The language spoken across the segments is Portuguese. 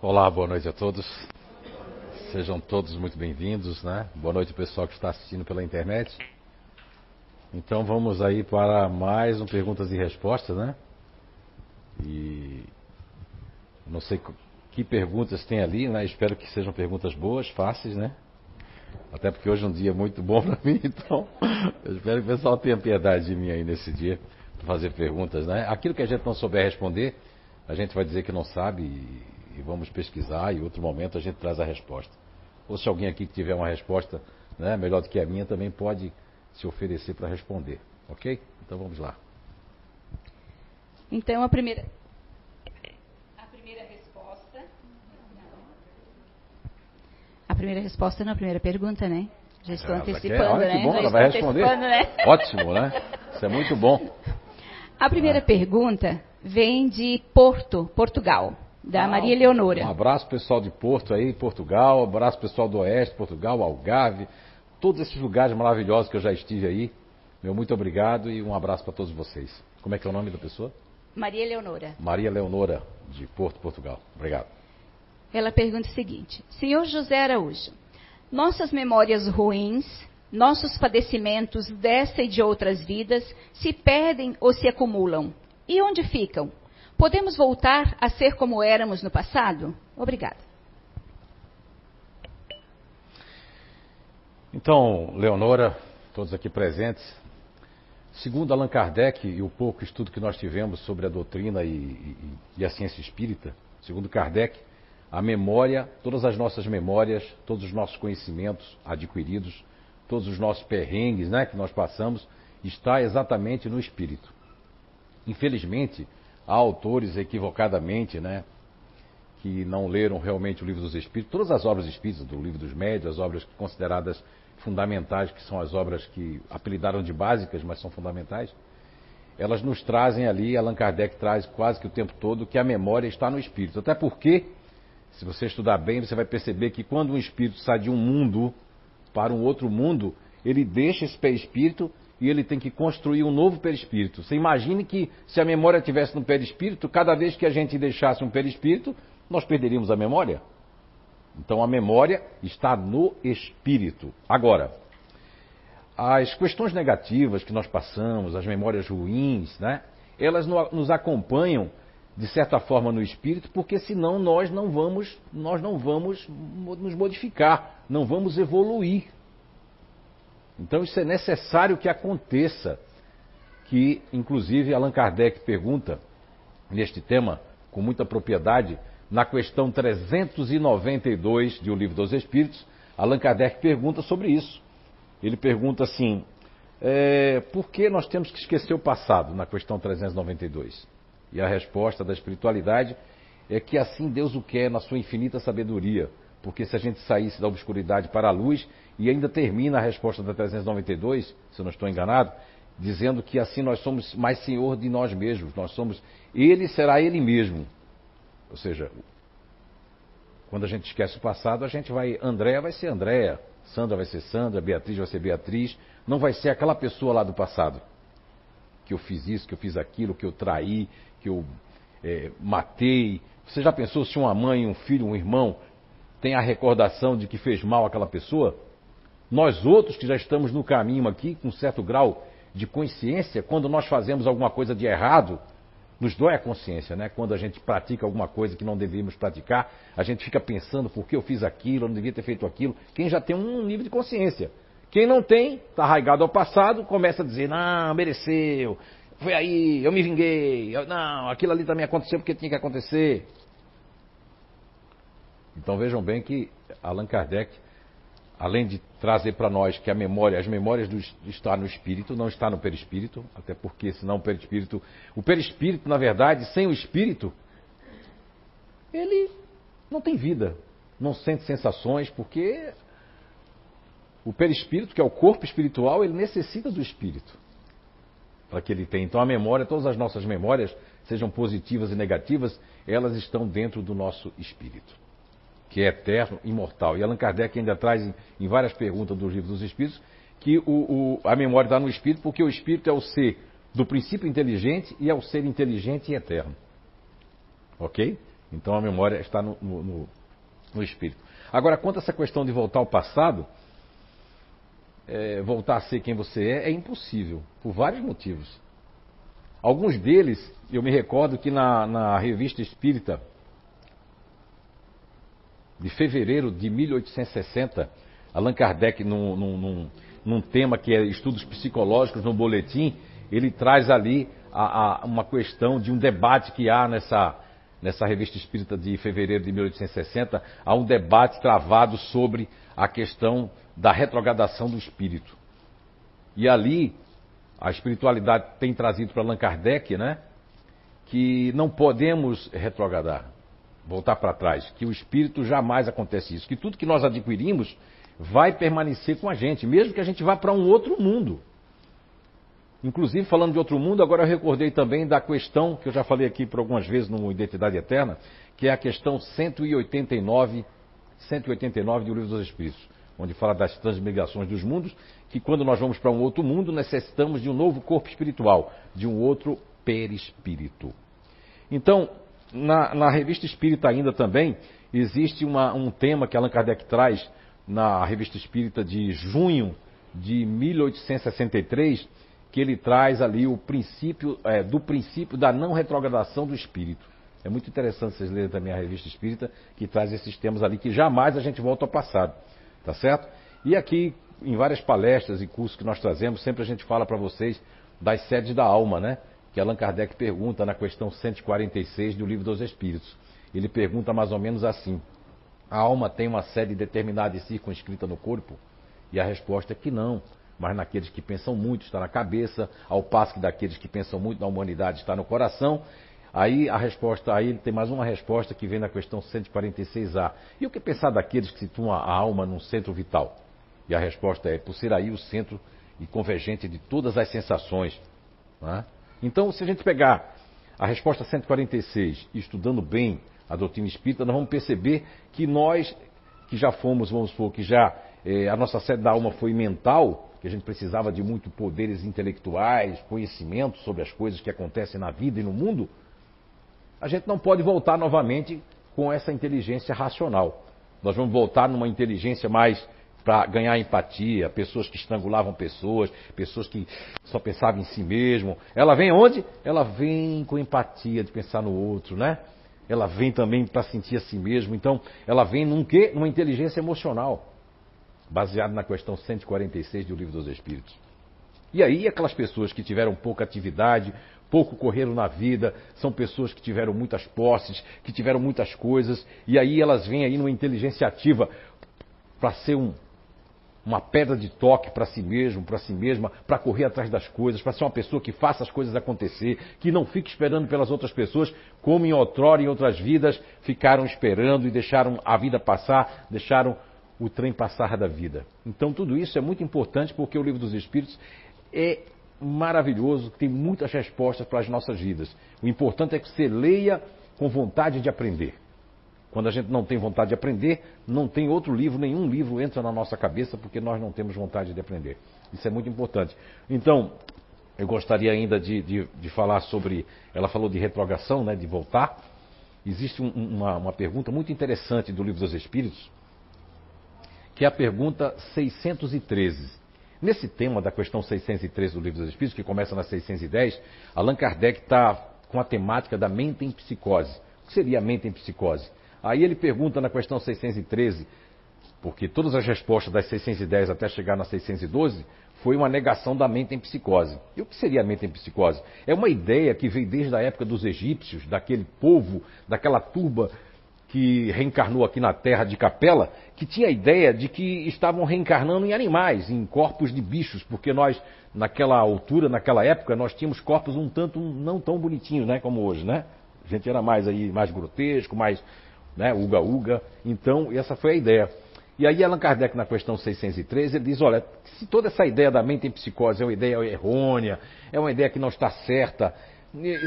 Olá, boa noite a todos. Sejam todos muito bem-vindos, né? Boa noite pessoal que está assistindo pela internet. Então vamos aí para mais um perguntas e respostas, né? E não sei que perguntas tem ali, né? Espero que sejam perguntas boas, fáceis, né? Até porque hoje é um dia muito bom para mim, então eu espero que o pessoal tenha piedade de mim aí nesse dia para fazer perguntas, né? Aquilo que a gente não souber responder, a gente vai dizer que não sabe e, e vamos pesquisar e em outro momento a gente traz a resposta. Ou se alguém aqui que tiver uma resposta né, melhor do que a minha também pode se oferecer para responder, ok? Então vamos lá. Então a primeira a primeira resposta a primeira resposta não, a primeira pergunta, né? Já estou Ah, antecipando, Olha né? que bom, Já ela vai responder. antecipando, né? Ótimo, né? Isso é muito bom. A primeira pergunta vem de Porto, Portugal, da Ah, Maria Leonora. Um abraço pessoal de Porto aí, Portugal, abraço pessoal do Oeste, Portugal, Algarve, todos esses lugares maravilhosos que eu já estive aí. Meu muito obrigado e um abraço para todos vocês. Como é que é o nome da pessoa? Maria Leonora. Maria Leonora, de Porto, Portugal. Obrigado. Ela pergunta o seguinte: Senhor José Araújo, nossas memórias ruins, nossos padecimentos dessa e de outras vidas se perdem ou se acumulam? E onde ficam? Podemos voltar a ser como éramos no passado? Obrigada. Então, Leonora, todos aqui presentes, segundo Allan Kardec e o pouco estudo que nós tivemos sobre a doutrina e, e- e a ciência espírita, segundo Kardec, a memória, todas as nossas memórias, todos os nossos conhecimentos adquiridos, todos os nossos perrengues né, que nós passamos, está exatamente no espírito. Infelizmente, há autores equivocadamente, né, que não leram realmente o livro dos Espíritos, todas as obras espíritas, do livro dos médios, as obras consideradas fundamentais, que são as obras que apelidaram de básicas, mas são fundamentais, elas nos trazem ali, Allan Kardec traz quase que o tempo todo, que a memória está no espírito. Até porque, se você estudar bem, você vai perceber que quando um espírito sai de um mundo para um outro mundo, ele deixa esse perispírito e ele tem que construir um novo perispírito. Você imagine que se a memória tivesse no perispírito, cada vez que a gente deixasse um perispírito, nós perderíamos a memória. Então a memória está no espírito. Agora, as questões negativas que nós passamos, as memórias ruins, né? Elas no- nos acompanham de certa forma no espírito, porque senão nós não vamos, nós não vamos mo- nos modificar, não vamos evoluir. Então isso é necessário que aconteça, que inclusive Allan Kardec pergunta neste tema com muita propriedade na questão 392 de O Livro dos Espíritos, Allan Kardec pergunta sobre isso. Ele pergunta assim: é, por que nós temos que esquecer o passado, na questão 392? E a resposta da espiritualidade é que assim Deus o quer na sua infinita sabedoria. Porque se a gente saísse da obscuridade para a luz, e ainda termina a resposta da 392, se eu não estou enganado, dizendo que assim nós somos mais senhor de nós mesmos, nós somos, ele será ele mesmo. Ou seja, quando a gente esquece o passado, a gente vai, Andréa vai ser Andréa, Sandra vai ser Sandra, Beatriz vai ser Beatriz, não vai ser aquela pessoa lá do passado. Que eu fiz isso, que eu fiz aquilo, que eu traí, que eu é, matei. Você já pensou se uma mãe, um filho, um irmão tem a recordação de que fez mal àquela pessoa? Nós outros que já estamos no caminho aqui, com certo grau de consciência, quando nós fazemos alguma coisa de errado, nos dói a consciência, né? Quando a gente pratica alguma coisa que não deveríamos praticar, a gente fica pensando por que eu fiz aquilo, eu não devia ter feito aquilo. Quem já tem um nível de consciência. Quem não tem, está arraigado ao passado, começa a dizer, não, mereceu, foi aí, eu me vinguei, eu- não, aquilo ali também aconteceu porque tinha que acontecer. Então vejam bem que Allan Kardec, além de trazer para nós que a memória, as memórias do, está no espírito, não está no perispírito, até porque senão o perispírito, o perispírito, na verdade, sem o espírito, ele não tem vida, não sente sensações, porque o perispírito, que é o corpo espiritual, ele necessita do espírito para que ele tenha. Então a memória, todas as nossas memórias, sejam positivas e negativas, elas estão dentro do nosso espírito, que é eterno, imortal. E Allan Kardec ainda traz em, em várias perguntas do livro dos Espíritos que o, o, a memória está no espírito, porque o espírito é o ser do princípio inteligente e é o ser inteligente e eterno. Ok? Então a memória está no, no, no espírito. Agora, quanto a essa questão de voltar ao passado, é, voltar a ser quem você é, é impossível, por vários motivos. Alguns deles, eu me recordo que na, na revista espírita de fevereiro de 1860, Allan Kardec, num, num, num, tema que é estudos psicológicos no boletim, ele traz ali a, a, uma questão de um debate que há nessa, nessa revista espírita de fevereiro de 1860, há um debate travado sobre a questão da retrogradação do espírito. E ali, a espiritualidade tem trazido para Allan Kardec, né? Que não podemos retrogradar, voltar para trás, que o espírito jamais acontece isso, que tudo que nós adquirimos vai permanecer com a gente, mesmo que a gente vá para um outro mundo. Inclusive, falando de outro mundo, agora eu recordei também da questão que eu já falei aqui por algumas vezes no Identidade Eterna, que é a questão 189, 189 do Livro dos Espíritos, onde fala das transmigrações dos mundos, que quando nós vamos para um outro mundo, necessitamos de um novo corpo espiritual, de um outro perispírito. Então, na, na revista Espírita ainda também, existe uma, um tema que Allan Kardec traz na revista Espírita de junho de 1863, que ele traz ali o princípio é, do princípio da não retrogradação do espírito. É muito interessante vocês lerem também a revista espírita, que traz esses temas ali que jamais a gente volta ao passado. Tá certo? E aqui, em várias palestras e cursos que nós trazemos, sempre a gente fala para vocês das sedes da alma, né? Que Allan Kardec pergunta na questão 146 do Livro dos Espíritos. Ele pergunta mais ou menos assim: A alma tem uma sede determinada e circunscrita no corpo? E a resposta é que não mas naqueles que pensam muito está na cabeça, ao passo que daqueles que pensam muito na humanidade está no coração. Aí a resposta, aí tem mais uma resposta que vem na questão 146A. E o que pensar daqueles que situam a alma num centro vital? E a resposta é, por ser aí o centro e convergente de todas as sensações. É? Então, se a gente pegar a resposta 146 e estudando bem a doutrina espírita, nós vamos perceber que nós, que já fomos, vamos supor, que já eh, a nossa sede da alma foi mental, que a gente precisava de muito poderes intelectuais, conhecimento sobre as coisas que acontecem na vida e no mundo, a gente não pode voltar novamente com essa inteligência racional. Nós vamos voltar numa inteligência mais para ganhar empatia, pessoas que estrangulavam pessoas, pessoas que só pensavam em si mesmo. Ela vem onde? Ela vem com empatia de pensar no outro, né? Ela vem também para sentir a si mesmo. Então, ela vem num quê? Numa inteligência emocional baseado na questão 146 do Livro dos Espíritos. E aí, aquelas pessoas que tiveram pouca atividade, pouco correram na vida, são pessoas que tiveram muitas posses, que tiveram muitas coisas, e aí elas vêm aí numa inteligência ativa para ser um, uma pedra de toque para si mesmo, para si mesma, para correr atrás das coisas, para ser uma pessoa que faça as coisas acontecer, que não fique esperando pelas outras pessoas, como em outrora, em outras vidas, ficaram esperando e deixaram a vida passar, deixaram o trem passar da vida. Então tudo isso é muito importante porque o livro dos Espíritos é maravilhoso, tem muitas respostas para as nossas vidas. O importante é que você leia com vontade de aprender. Quando a gente não tem vontade de aprender, não tem outro livro, nenhum livro entra na nossa cabeça porque nós não temos vontade de aprender. Isso é muito importante. Então, eu gostaria ainda de, de, de falar sobre. Ela falou de retrogação, né, de voltar. Existe um, uma, uma pergunta muito interessante do Livro dos Espíritos, que é a pergunta 613. Nesse tema da questão 613 do Livro dos Espíritos, que começa na 610, Allan Kardec está com a temática da mente em psicose. O que seria a mente em psicose? Aí ele pergunta na questão 613, porque todas as respostas das 610 até chegar na 612 foi uma negação da mente em psicose. E o que seria a mente em psicose? É uma ideia que veio desde a época dos egípcios, daquele povo, daquela turba que reencarnou aqui na terra de Capela, que tinha a ideia de que estavam reencarnando em animais, em corpos de bichos, porque nós, naquela altura, naquela época, nós tínhamos corpos um tanto não tão bonitinhos, né, como hoje, né? A gente era mais aí, mais grotesco, mais, né, uga-uga. Então, essa foi a ideia. E aí Allan Kardec, na questão 613, ele diz, olha, se toda essa ideia da mente em psicose é uma ideia errônea, é uma ideia que não está certa,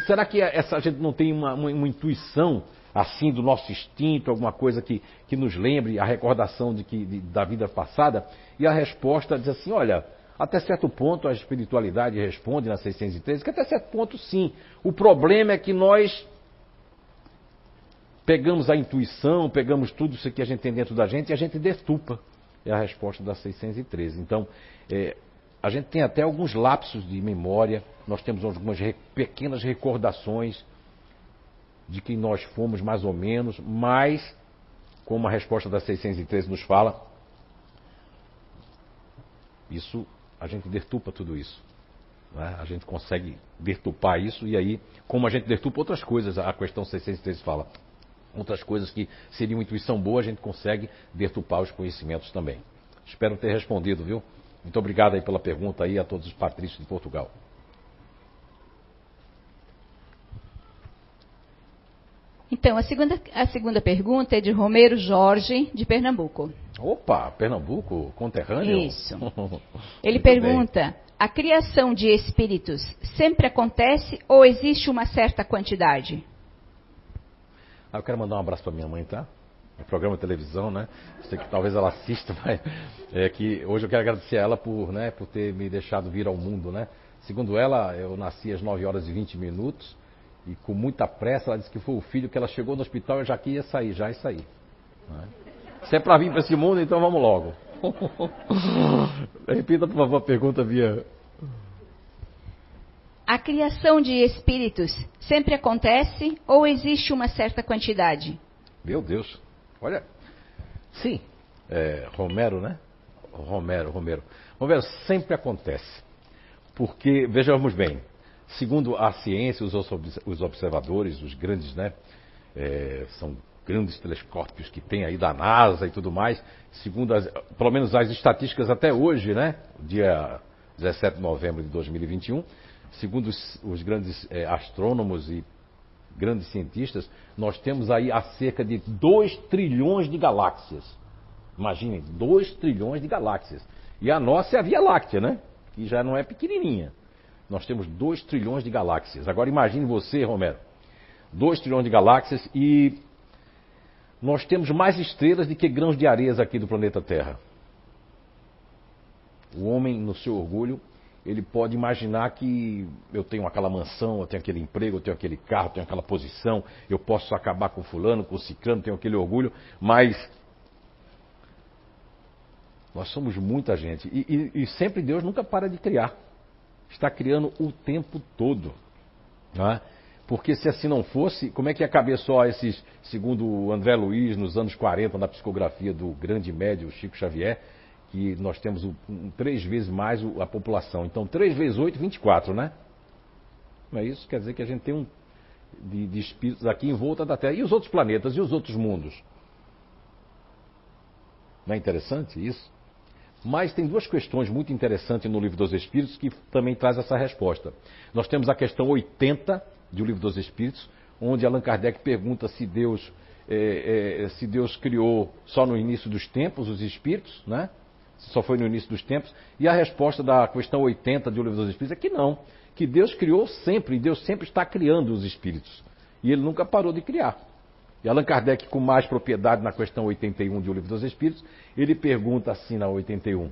será que essa gente não tem uma, uma, uma intuição assim do nosso instinto, alguma coisa que, que nos lembre a recordação de que, de, da vida passada? E a resposta diz assim: olha, até certo ponto a espiritualidade responde na 613 que até certo ponto sim. O problema é que nós pegamos a intuição, pegamos tudo isso que a gente tem dentro da gente e a gente detupa. É a resposta da 613. Então, é, a gente tem até alguns lapsos de memória, nós temos algumas re pequenas recordações de quem nós fomos mais ou menos, mas, como a resposta da 613 nos fala, isso, a gente detupa tudo isso. Né? A gente consegue detupar isso e aí, como a gente detupa outras coisas, a questão 613 fala, outras coisas que seriam intuição boa, a gente consegue detupar os conhecimentos também. Espero ter respondido, viu? Muito obrigado aí pela pergunta aí a todos os patrícios de Portugal. Então, a segunda, a segunda pergunta é de Romero Jorge, de Pernambuco. Opa, Pernambuco, conterrâneo? Isso. Ele pergunta: bem. a criação de espíritos sempre acontece ou existe uma certa quantidade? Ah, eu quero mandar um abraço para minha mãe, tá? Programa de televisão, né? Sei que talvez ela assista, mas é que hoje eu quero agradecer a ela por, né, por ter me deixado vir ao mundo, né? Segundo ela, eu nasci às 9 horas e 20 minutos e com muita pressa ela disse que foi o filho que ela chegou no hospital e já que ia sair, já ia sair. Né? Se é para vir para esse mundo, então vamos logo. Repita, por favor, a pergunta via a criação de espíritos sempre acontece ou existe uma certa quantidade? Meu Deus, olha, sim, é, Romero, né? Romero, Romero. Romero, sempre acontece. Porque, vejamos bem, segundo a ciência, os observadores, os grandes, né? É, são grandes telescópios que tem aí da NASA e tudo mais, segundo as, pelo menos as estatísticas até hoje, né? Dia 17 de novembro de 2021, segundo os, os grandes é, astrônomos e grandes cientistas, nós temos aí há cerca de 2 trilhões de galáxias. Imaginem, 2 trilhões de galáxias. E a nossa é a Via Láctea, né? Que já não é pequenininha. Nós temos 2 trilhões de galáxias. Agora imagine você, Romero. 2 trilhões de galáxias e nós temos mais estrelas do que grãos de areia aqui do planeta Terra. O homem, no seu orgulho, ele pode imaginar que eu tenho aquela mansão, eu tenho aquele emprego, eu tenho aquele carro, eu tenho aquela posição, eu posso acabar com fulano, com ciclano, tenho aquele orgulho, mas nós somos muita gente. E, e, e, sempre Deus nunca para de criar. Está criando o tempo todo. Não é? Porque se assim não fosse, como é que ia caber só esses, segundo o André Luiz, nos anos 40, na psicografia do grande médio Chico Xavier, que nós temos um, três vezes mais a população. Então, 3 vezes 8, 24, né? Não é isso? Quer dizer que a gente tem um de, de espíritos aqui em volta da Terra. E os outros planetas? E os outros mundos? Não é interessante isso? Mas tem duas questões muito interessantes no Livro dos Espíritos que também traz essa resposta. Nós temos a questão 80 do Livro dos Espíritos, onde Allan Kardec pergunta se Deus, é, é, se Deus criou só no início dos tempos os espíritos, né? Só foi no início dos tempos. E a resposta da questão 80 do Livro dos Espíritos é que não. Que Deus criou sempre, e Deus sempre está criando os espíritos. E ele nunca parou de criar. E Allan Kardec, com mais propriedade na questão 81 do Livro dos Espíritos, ele pergunta assim na 81.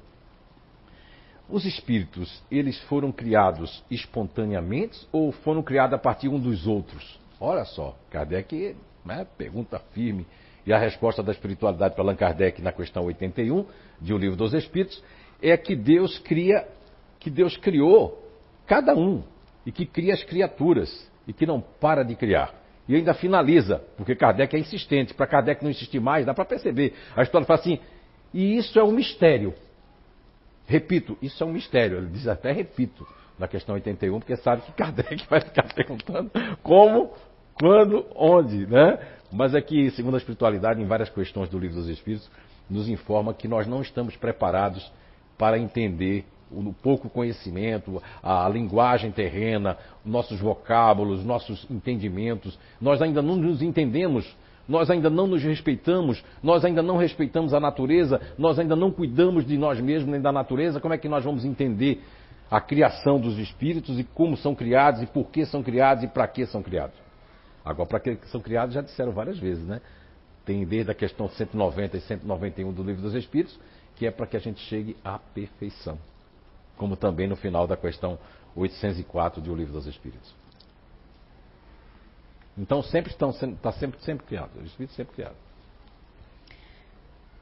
Os espíritos, eles foram criados espontaneamente ou foram criados a partir um dos outros? Olha só, Kardec né, pergunta firme. E a resposta da espiritualidade para Allan Kardec na questão 81 de O Livro dos Espíritos é que Deus cria, que Deus criou cada um e que cria as criaturas e que não para de criar. E ainda finaliza, porque Kardec é insistente. Para Kardec não insistir mais, dá para perceber. A história fala assim, e isso é um mistério. Repito, isso é um mistério. Ele diz até repito na questão 81, porque sabe que Kardec vai ficar perguntando como, quando, onde, né? Mas é segundo a espiritualidade, em várias questões do Livro dos Espíritos, nos informa que nós não estamos preparados para entender o pouco conhecimento, a linguagem terrena, nossos vocábulos, nossos entendimentos. Nós ainda não nos entendemos, nós ainda não nos respeitamos, nós ainda não respeitamos a natureza, nós ainda não cuidamos de nós mesmos nem da natureza. Como é que nós vamos entender a criação dos espíritos e como são criados e por que são criados e para que são criados? Agora, para que são criados, já disseram várias vezes, né? Tem desde a questão 190 e 191 do Livro dos Espíritos, que é para que a gente chegue à perfeição. Como também no final da questão 804 do Livro dos Espíritos. Então sempre estão está sempre sempre criado, o espírito sempre criado.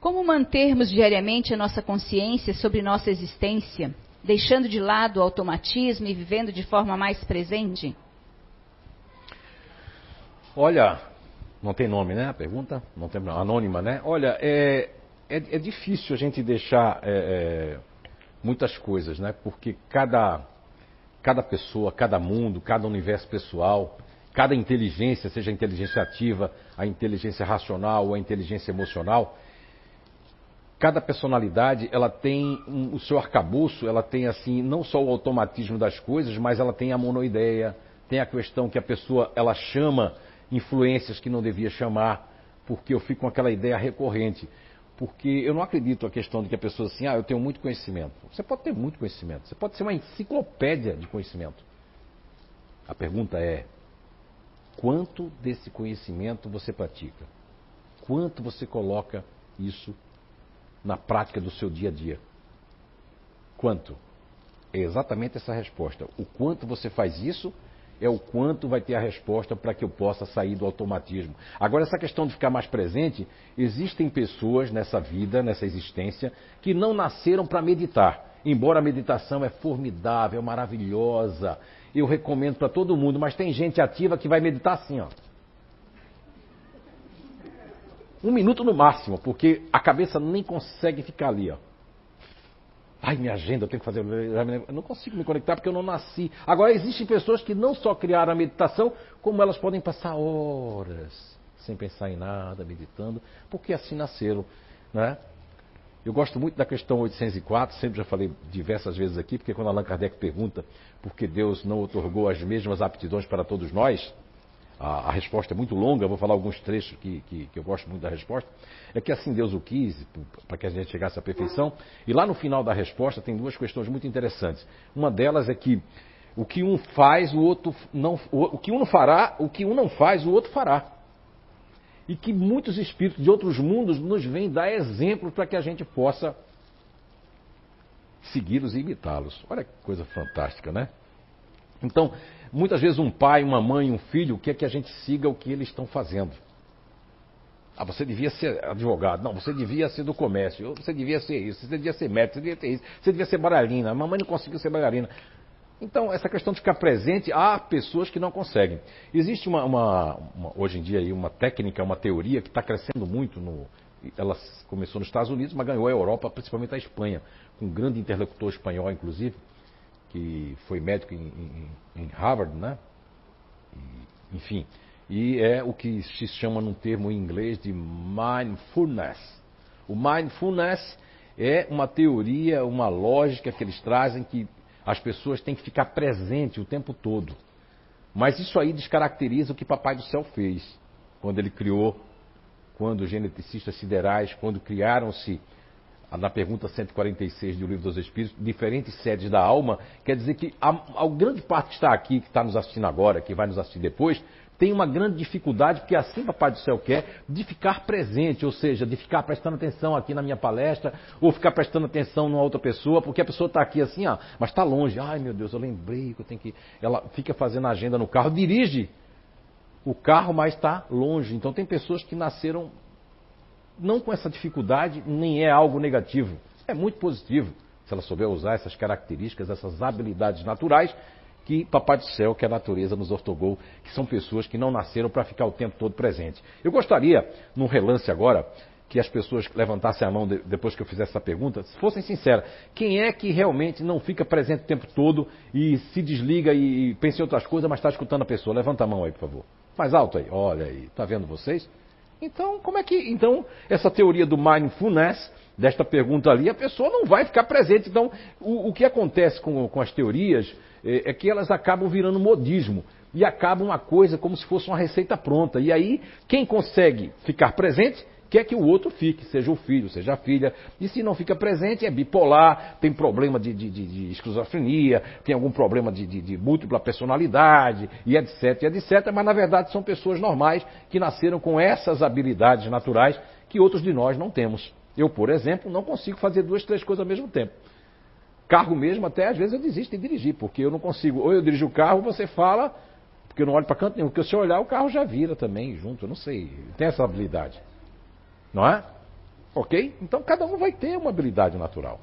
Como mantermos diariamente a nossa consciência sobre nossa existência, deixando de lado o automatismo e vivendo de forma mais presente? Olha, não tem nome, né? A pergunta não tem anônima, né? Olha, é, é, é difícil a gente deixar é, é, muitas coisas, né? Porque cada cada pessoa, cada mundo, cada universo pessoal, cada inteligência, seja a inteligência ativa, a inteligência racional ou a inteligência emocional, cada personalidade ela tem um, o seu arcabouço, ela tem assim não só o automatismo das coisas, mas ela tem a monoideia, tem a questão que a pessoa ela chama influências que não devia chamar, porque eu fico com aquela ideia recorrente. Porque eu não acredito a questão de que a pessoa assim, ah, eu tenho muito conhecimento. Você pode ter muito conhecimento, você pode ser uma enciclopédia de conhecimento. A pergunta é: quanto desse conhecimento você pratica? Quanto você coloca isso na prática do seu dia a dia? Quanto? É exatamente essa resposta. O quanto você faz isso é o quanto vai ter a resposta para que eu possa sair do automatismo. Agora, essa questão de ficar mais presente, existem pessoas nessa vida, nessa existência, que não nasceram para meditar. Embora a meditação é formidável, maravilhosa, eu recomendo para todo mundo, mas tem gente ativa que vai meditar assim, ó. Um minuto no máximo, porque a cabeça nem consegue ficar ali, ó. Ai, minha agenda, eu tenho que fazer. Eu não consigo me conectar porque eu não nasci. Agora, existem pessoas que não só criaram a meditação, como elas podem passar horas sem pensar em nada, meditando, porque assim nasceram. Né? Eu gosto muito da questão 804, sempre já falei diversas vezes aqui, porque quando Allan Kardec pergunta por que Deus não otorgou as mesmas aptidões para todos nós, a, a, resposta é muito longa, vou falar alguns trechos que, que, que, eu gosto muito da resposta, é que assim Deus o quis, para que a gente chegasse à perfeição. E lá no final da resposta tem duas questões muito interessantes. Uma delas é que o que um faz, o outro não. O, o que um não fará, o que um não faz, o outro fará. E que muitos espíritos de outros mundos nos vêm dar exemplos para que a gente possa segui-los e imitá-los. Olha que coisa fantástica, né? Então, muitas vezes um pai, uma mãe, um filho quer que a gente siga o que eles estão fazendo. Ah, você devia ser advogado. Não, você devia ser do comércio. Você devia ser isso. Você devia ser médico. Você devia ter isso. Você devia ser bailarina. A mamãe não conseguiu ser bailarina. Então, essa questão de ficar presente, há pessoas que não conseguem. Existe uma, uma, uma hoje em dia uma técnica, uma teoria que está crescendo muito. No, ela começou nos Estados Unidos, mas ganhou a Europa, principalmente a Espanha, com um grande interlocutor espanhol, inclusive, que foi médico em, em, em Harvard, né? E, enfim, e é o que se chama num termo em inglês de mindfulness. O mindfulness é uma teoria, uma lógica que eles trazem que as pessoas têm que ficar presente o tempo todo. Mas isso aí descaracteriza o que Papai do Céu fez quando ele criou, quando os geneticistas siderais, quando criaram-se na pergunta 146 do Livro dos Espíritos, diferentes sedes da alma, quer dizer que a, a grande parte que está aqui, que está nos assistindo agora, que vai nos assistir depois, tem uma grande dificuldade, porque assim Papai do Céu quer, de ficar presente, ou seja, de ficar prestando atenção aqui na minha palestra, ou ficar prestando atenção numa outra pessoa, porque a pessoa está aqui assim, ó, mas está longe. Ai meu Deus, eu lembrei que eu tenho que. Ela fica fazendo agenda no carro, dirige o carro, mas está longe. Então tem pessoas que nasceram não com essa dificuldade, nem é algo negativo. É muito positivo se ela souber usar essas características, essas habilidades naturais que Papai do Céu, que a natureza nos ortogou, que são pessoas que não nasceram para ficar o tempo todo presente. Eu gostaria, num relance agora, que as pessoas levantassem a mão de, depois que eu fizesse essa pergunta, fossem sinceras. Quem é que realmente não fica presente o tempo todo e se desliga e, e pensa em outras coisas, mas está escutando a pessoa? Levanta a mão aí, por favor. Mais alto aí. Olha aí. Está vendo vocês? Então, como é que. Então, essa teoria do mindfulness, desta pergunta ali, a pessoa não vai ficar presente. Então, o, o que acontece com, com as teorias é, é, que elas acabam virando modismo. E acaba uma coisa como se fosse uma receita pronta. E aí, quem consegue ficar presente quer que o outro fique, seja o filho, seja a filha. E se não fica presente, é bipolar, tem problema de, de, de, de esquizofrenia, tem algum problema de, de, múltipla personalidade, e etc, e etc. Mas na verdade são pessoas normais que nasceram com essas habilidades naturais que outros de nós não temos. Eu, por exemplo, não consigo fazer duas, três coisas ao mesmo tempo. Carro mesmo, até às vezes eu desisto de dirigir, porque eu não consigo. Ou eu dirijo o carro, você fala, Porque eu não olho para canto nenhum, porque se eu olhar, o carro já vira também junto, eu não sei. Tem essa habilidade. Não é? Ok? Então cada um vai ter uma habilidade natural.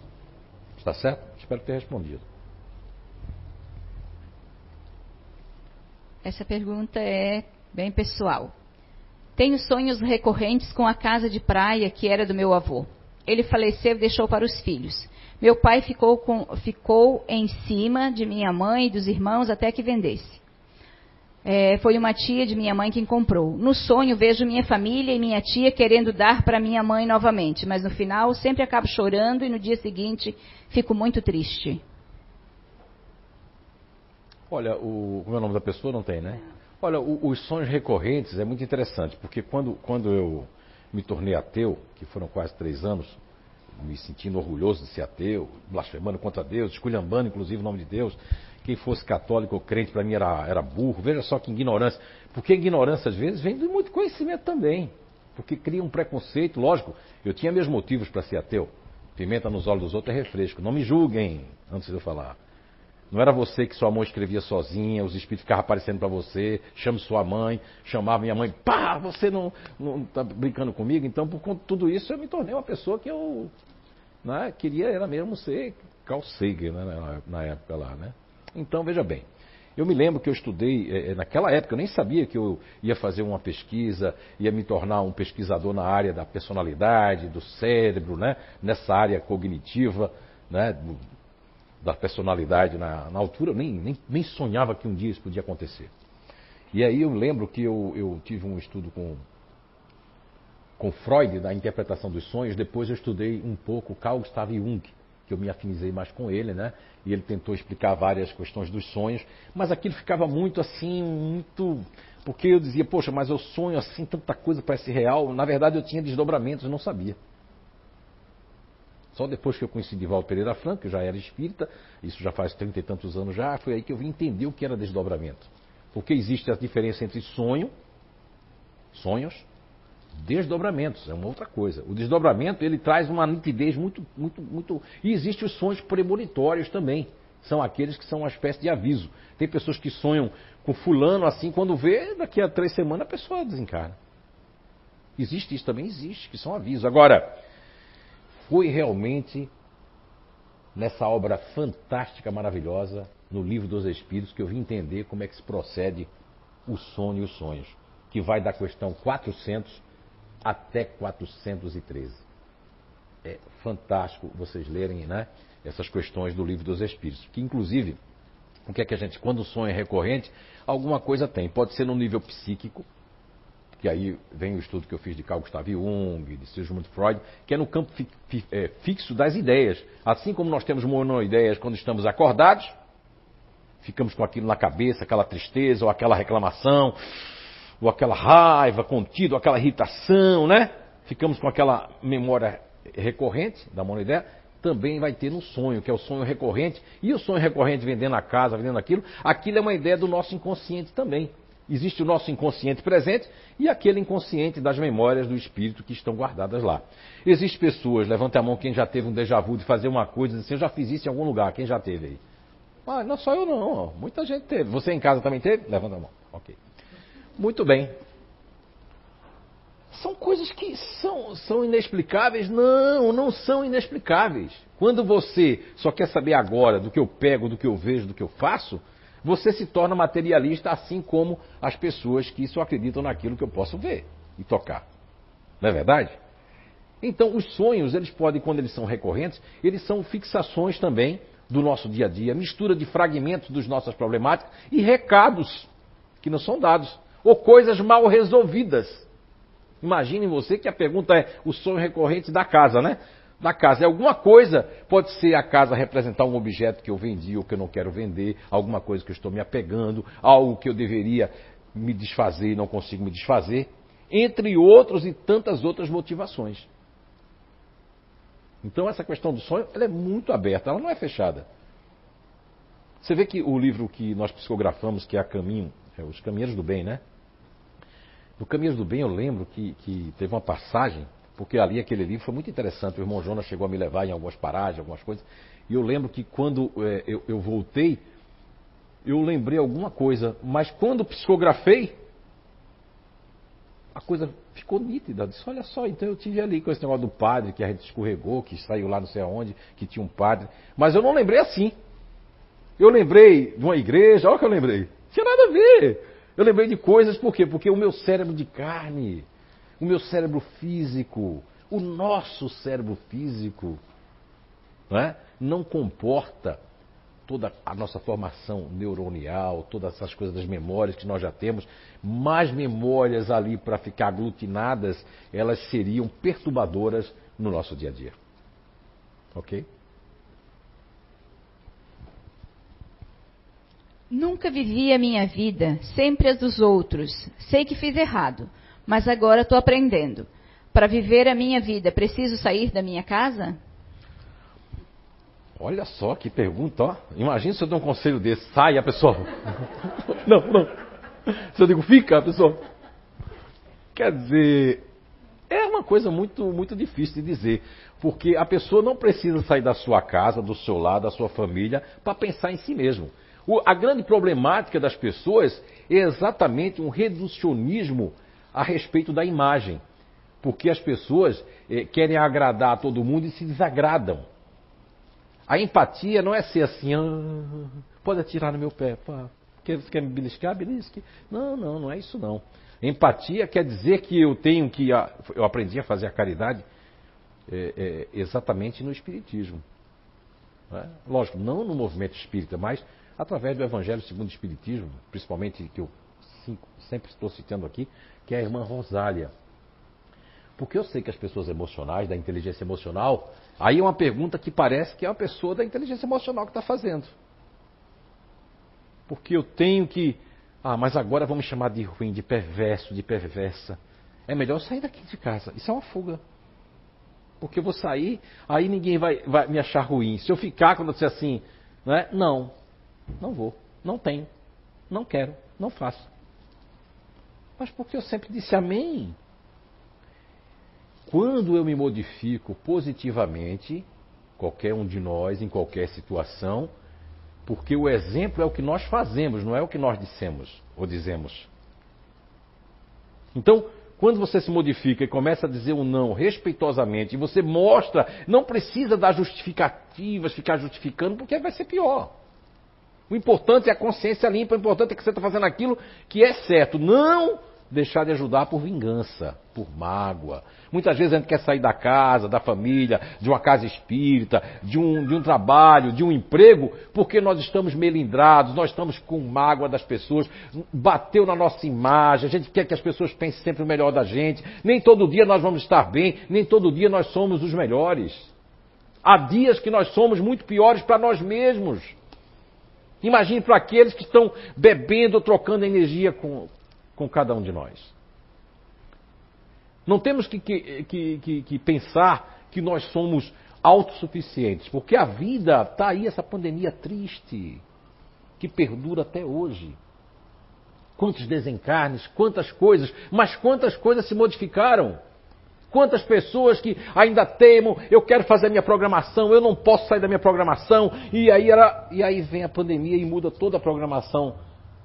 Está certo? Espero ter respondido. Essa pergunta é bem pessoal. Tenho sonhos recorrentes com a casa de praia que era do meu avô. Ele faleceu e deixou para os filhos. Meu pai ficou, com, ficou em cima de minha mãe e dos irmãos até que vendesse. É, foi uma tia de minha mãe quem comprou. No sonho vejo minha família e minha tia querendo dar para minha mãe novamente, mas no final sempre acabo chorando e no dia seguinte fico muito triste. Olha, o, como é o nome da pessoa? Não tem, né? Olha, o, os sonhos recorrentes é muito interessante, porque quando, quando eu me tornei ateu, que foram quase três anos, me sentindo orgulhoso de ser ateu, blasfemando contra Deus, esculhambando inclusive o nome de Deus. Quem fosse católico ou crente para mim era, era burro. Veja só que ignorância. Porque ignorância às vezes vem de muito conhecimento também. Porque cria um preconceito, lógico. Eu tinha meus motivos para ser ateu. Pimenta nos olhos dos outros é refresco. Não me julguem antes de eu falar. Não era você que sua mãe escrevia sozinha, os espíritos ficavam aparecendo para você, chame sua mãe, chamava minha mãe, pá, você não está brincando comigo? Então, por conta de tudo isso, eu me tornei uma pessoa que eu né, queria, era mesmo ser Carl Sagan né, na, época lá. Né? Então, veja bem, eu me lembro que eu estudei, é, naquela época, eu nem sabia que eu ia fazer uma pesquisa, ia me tornar um pesquisador na área da personalidade, do cérebro, né, nessa área cognitiva, né, da personalidade na, na altura, eu nem, nem, nem, sonhava que um dia isso podia acontecer. E aí eu lembro que eu, eu tive um estudo com, com Freud da interpretação dos sonhos, depois eu estudei um pouco Carl Gustav Jung, que eu me afinizei mais com ele, né? E ele tentou explicar várias questões dos sonhos, mas aquilo ficava muito assim, muito. Porque eu dizia, poxa, mas eu sonho assim, tanta coisa parece real. Na verdade, eu tinha desdobramentos, não sabia. Só depois que eu conheci Divaldo Pereira Franco, que já era espírita, isso já faz trinta e tantos anos já, foi aí que eu vim entender o que era desdobramento. Porque existe a diferença entre sonho, sonhos, desdobramentos, é uma outra coisa. O desdobramento, ele traz uma nitidez muito, muito, muito... E existem os sonhos premonitórios também. São aqueles que são uma espécie de aviso. Tem pessoas que sonham com fulano assim, quando vê, daqui a três semanas a pessoa desencarna. Existe isso também? Existe, que são avisos. Agora, foi realmente nessa obra fantástica, maravilhosa, no Livro dos Espíritos, que eu vim entender como é que se procede o sono e os sonhos, que vai da questão 400 até 413. É fantástico vocês lerem né, essas questões do Livro dos Espíritos, que inclusive, o que é que a gente, quando o sonho é recorrente, alguma coisa tem. Pode ser no nível psíquico, que aí vem o estudo que eu fiz de Carl Gustav Jung, de Sigmund Freud, que é no campo fi, fi, é, fixo das ideias. Assim como nós temos monoideias quando estamos acordados, ficamos com aquilo na cabeça, aquela tristeza, ou aquela reclamação, ou aquela raiva contida, aquela irritação, né? Ficamos com aquela memória recorrente da monoideia, também vai ter no sonho, que é o sonho recorrente. E o sonho recorrente vendendo a casa, vendendo aquilo, aquilo é uma ideia do nosso inconsciente também. Existe o nosso inconsciente presente e aquele inconsciente das memórias do espírito que estão guardadas lá. Existem pessoas, levanta a mão quem já teve um déjà vu de fazer uma coisa, assim, eu já fiz isso em algum lugar, quem já teve aí? Ah, não só eu não, muita gente teve. Você em casa também teve? Levanta a mão. Ok. Muito bem. São coisas que são, são inexplicáveis? Não, não são inexplicáveis. Quando você só quer saber agora do que eu pego, do que eu vejo, do que eu faço, você se torna materialista, assim como as pessoas que só acreditam naquilo que eu posso ver e tocar. Não é verdade? Então, os sonhos, eles podem, quando eles são recorrentes, eles são fixações também do nosso dia a dia, mistura de fragmentos das nossas problemáticas e recados que não são dados, ou coisas mal resolvidas. Imagine você que a pergunta é o sonho recorrente da casa, né? da casa. É alguma coisa, pode ser a casa representar um objeto que eu vendi ou que eu não quero vender, alguma coisa que eu estou me apegando, algo que eu deveria me desfazer e não consigo me desfazer, entre outros e tantas outras motivações. Então essa questão do sonho, ela é muito aberta, ela não é fechada. Você vê que o livro que nós psicografamos, que é a Caminho, é Os Caminheiros do Bem, né? No Caminhos do Bem eu lembro que, que teve uma passagem porque ali aquele livro foi muito interessante. O irmão Jonas chegou a me levar em algumas paragens, algumas coisas. E eu lembro que quando é, eu, eu, voltei, eu lembrei alguma coisa, mas quando psicografei, a coisa ficou nítida. Disse, olha só, então eu tive ali com esse negócio do padre, que a gente escorregou, que saiu lá não sei aonde, que tinha um padre. Mas eu não lembrei assim. Eu lembrei de uma igreja, olha o que eu lembrei. Tinha nada a ver. Eu lembrei de coisas, por quê? Porque o meu cérebro de carne, o meu cérebro físico, o nosso cérebro físico, não, é? não comporta toda a nossa formação neuronial, todas essas coisas das memórias que nós já temos, mais memórias ali para ficar aglutinadas, elas seriam perturbadoras no nosso dia a dia. Ok? Nunca vivi a minha vida, sempre as dos outros. Sei que fiz errado, mas agora estou aprendendo. Para viver a minha vida, preciso sair da minha casa? Olha só que pergunta, ó. Imagina se eu dou um conselho desse, sai a pessoa. não, não. Se eu digo, fica, a pessoa. Quer dizer, é uma coisa muito, muito difícil de dizer. Porque a pessoa não precisa sair da sua casa, do seu lado, da sua família, para pensar em si mesmo. O, a grande problemática das pessoas é exatamente um reducionismo a respeito da imagem. Porque as pessoas eh, querem agradar a todo mundo e se desagradam. A empatia não é ser assim, ah, pode atirar no meu pé, pá. Quer, quer me beliscar? Belisque. Não, não, não é isso não. Empatia quer dizer que eu tenho que. Eu aprendi a fazer a caridade é, é, exatamente no Espiritismo. É? Lógico, não no movimento espírita, mas através do Evangelho segundo o Espiritismo, principalmente que eu sempre estou citando aqui, que é a irmã Rosália. Porque eu sei que as pessoas emocionais, da inteligência emocional, aí é uma pergunta que parece que é uma pessoa da inteligência emocional que está fazendo. Porque eu tenho que. Ah, mas agora vamos chamar de ruim, de perverso, de perversa. É melhor eu sair daqui de casa. Isso é uma fuga. Porque eu vou sair, aí ninguém vai, vai me achar ruim. Se eu ficar quando eu disser assim, não é? Não, não vou, não tenho, não quero, não faço. Mas porque eu sempre disse amém. Quando eu me modifico positivamente, qualquer um de nós, em qualquer situação, porque o exemplo é o que nós fazemos, não é o que nós dissemos ou dizemos. Então, quando você se modifica e começa a dizer um não respeitosamente, e você mostra, não precisa dar justificativas, ficar justificando, porque vai ser pior. O importante é a consciência limpa, o importante é que você está fazendo aquilo que é certo. Não deixar de ajudar por vingança, por mágoa. Muitas vezes a gente quer sair da casa, da família, de uma casa espírita, de um, de um trabalho, de um emprego, porque nós estamos melindrados, nós estamos com mágoa das pessoas, bateu na nossa imagem, a gente quer que as pessoas pensem sempre o melhor da gente. Nem todo dia nós vamos estar bem, nem todo dia nós somos os melhores. Há dias que nós somos muito piores para nós mesmos. Imagine para aqueles que estão bebendo, trocando energia com, com cada um de nós. Não temos que, que, que, que pensar que nós somos autossuficientes, porque a vida está aí, essa pandemia triste, que perdura até hoje. Quantos desencarnes, quantas coisas, mas quantas coisas se modificaram. Quantas pessoas que ainda temam, eu quero fazer a minha programação, eu não posso sair da minha programação, e aí, era, e aí vem a pandemia e muda toda a programação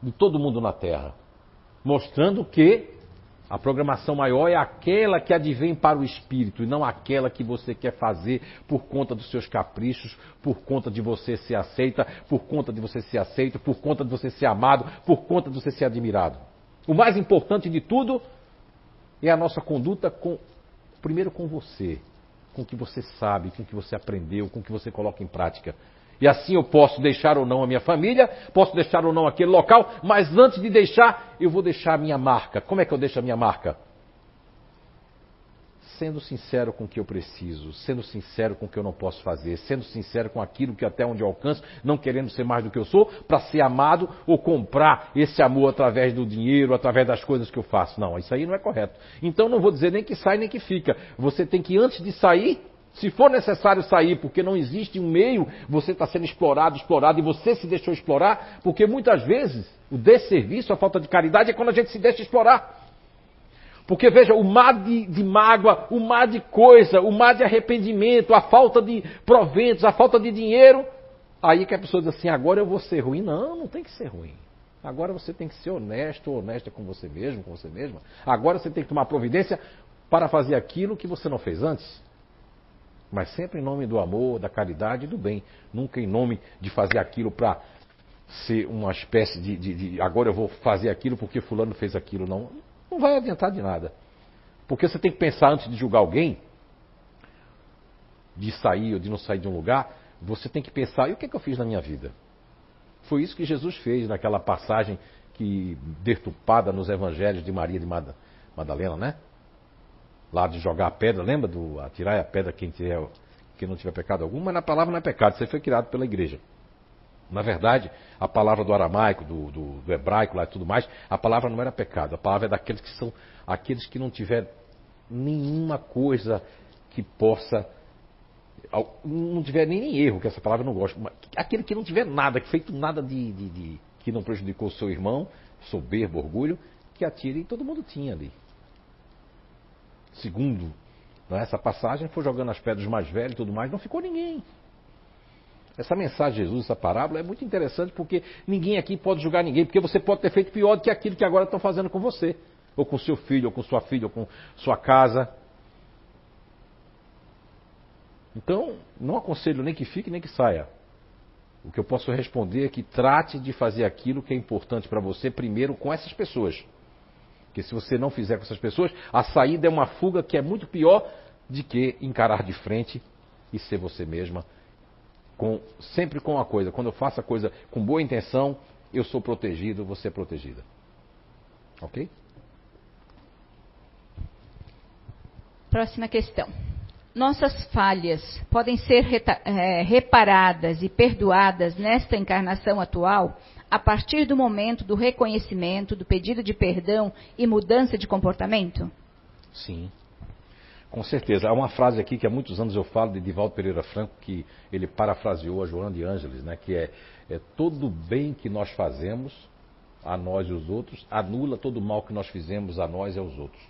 de todo mundo na Terra mostrando que a programação maior é aquela que advém para o espírito e não aquela que você quer fazer por conta dos seus caprichos, por conta de você ser aceita, por conta de você ser aceito, por conta de você ser amado, por conta de você ser admirado. O mais importante de tudo é a nossa conduta com primeiro com você, com o que você sabe, com o que você aprendeu, com o que você coloca em prática. E assim eu posso deixar ou não a minha família, posso deixar ou não aquele local, mas antes de deixar, eu vou deixar a minha marca. Como é que eu deixo a minha marca? Sendo sincero com o que eu preciso, sendo sincero com o que eu não posso fazer, sendo sincero com aquilo que até onde eu alcanço, não querendo ser mais do que eu sou, para ser amado ou comprar esse amor através do dinheiro, através das coisas que eu faço. Não, isso aí não é correto. Então não vou dizer nem que sai nem que fica. Você tem que, antes de sair, se for necessário sair porque não existe um meio, você está sendo explorado, explorado e você se deixou explorar, porque muitas vezes o desserviço, a falta de caridade é quando a gente se deixa explorar. Porque veja, o mar de, de, mágoa, o mar de coisa, o mar de arrependimento, a falta de proventos, a falta de dinheiro, Aí que a pessoa diz assim, agora eu vou ser ruim. Não, não tem que ser ruim. Agora você tem que ser honesto honesta com você mesmo, com você mesma. Agora você tem que tomar providência para fazer aquilo que você não fez antes. Mas sempre em nome do amor, da caridade e do bem. Nunca em nome de fazer aquilo para ser uma espécie de, de, de, agora eu vou fazer aquilo porque fulano fez aquilo. Não, não vai adiantar de nada. Porque você tem que pensar antes de julgar alguém, de sair ou de não sair de um lugar, você tem que pensar, e o que, é que eu fiz na minha vida? Foi isso que Jesus fez naquela passagem que deturpada nos evangelhos de Maria de Madalena, né? Lá de jogar a pedra, lembra do atirar a pedra quem, tiver, quem não tiver pecado algum? Mas na palavra não é pecado, isso foi criado pela igreja. Na verdade, a palavra do aramaico, do, do, do, hebraico lá e tudo mais, a palavra não era pecado. A palavra é daqueles que são aqueles que não tiver nenhuma coisa que possa. Não tiver nem erro, que essa palavra eu não gosto. Aquele que não tiver nada, que feito nada de, de, de que não prejudicou o seu irmão, soberbo, orgulho, que atire, e todo mundo tinha ali. Segundo, é? essa passagem foi jogando as pedras mais velhas e tudo mais, não ficou ninguém. Essa mensagem de Jesus, essa parábola, é muito interessante porque ninguém aqui pode julgar ninguém, porque você pode ter feito pior do que aquilo que agora estão fazendo com você, ou com seu filho, ou com sua filha, ou com sua casa. Então, não aconselho nem que fique nem que saia. O que eu posso responder é que trate de fazer aquilo que é importante para você primeiro com essas pessoas. Porque se você não fizer com essas pessoas, a saída é uma fuga que é muito pior de que encarar de frente e ser você mesma com, sempre com uma coisa, quando eu faço a coisa com boa intenção, eu sou protegido, você é protegida. Ok? Próxima questão. Nossas falhas podem ser é, reparadas e perdoadas nesta encarnação atual a partir do momento do reconhecimento, do pedido de perdão e mudança de comportamento? Sim. Com certeza. Há uma frase aqui que há muitos anos eu falo de Divaldo Pereira Franco, que ele parafraseou a Joana de Ângeles, né? que é, é todo bem que nós fazemos a nós e os outros, anula todo o mal que nós fizemos a nós e aos outros.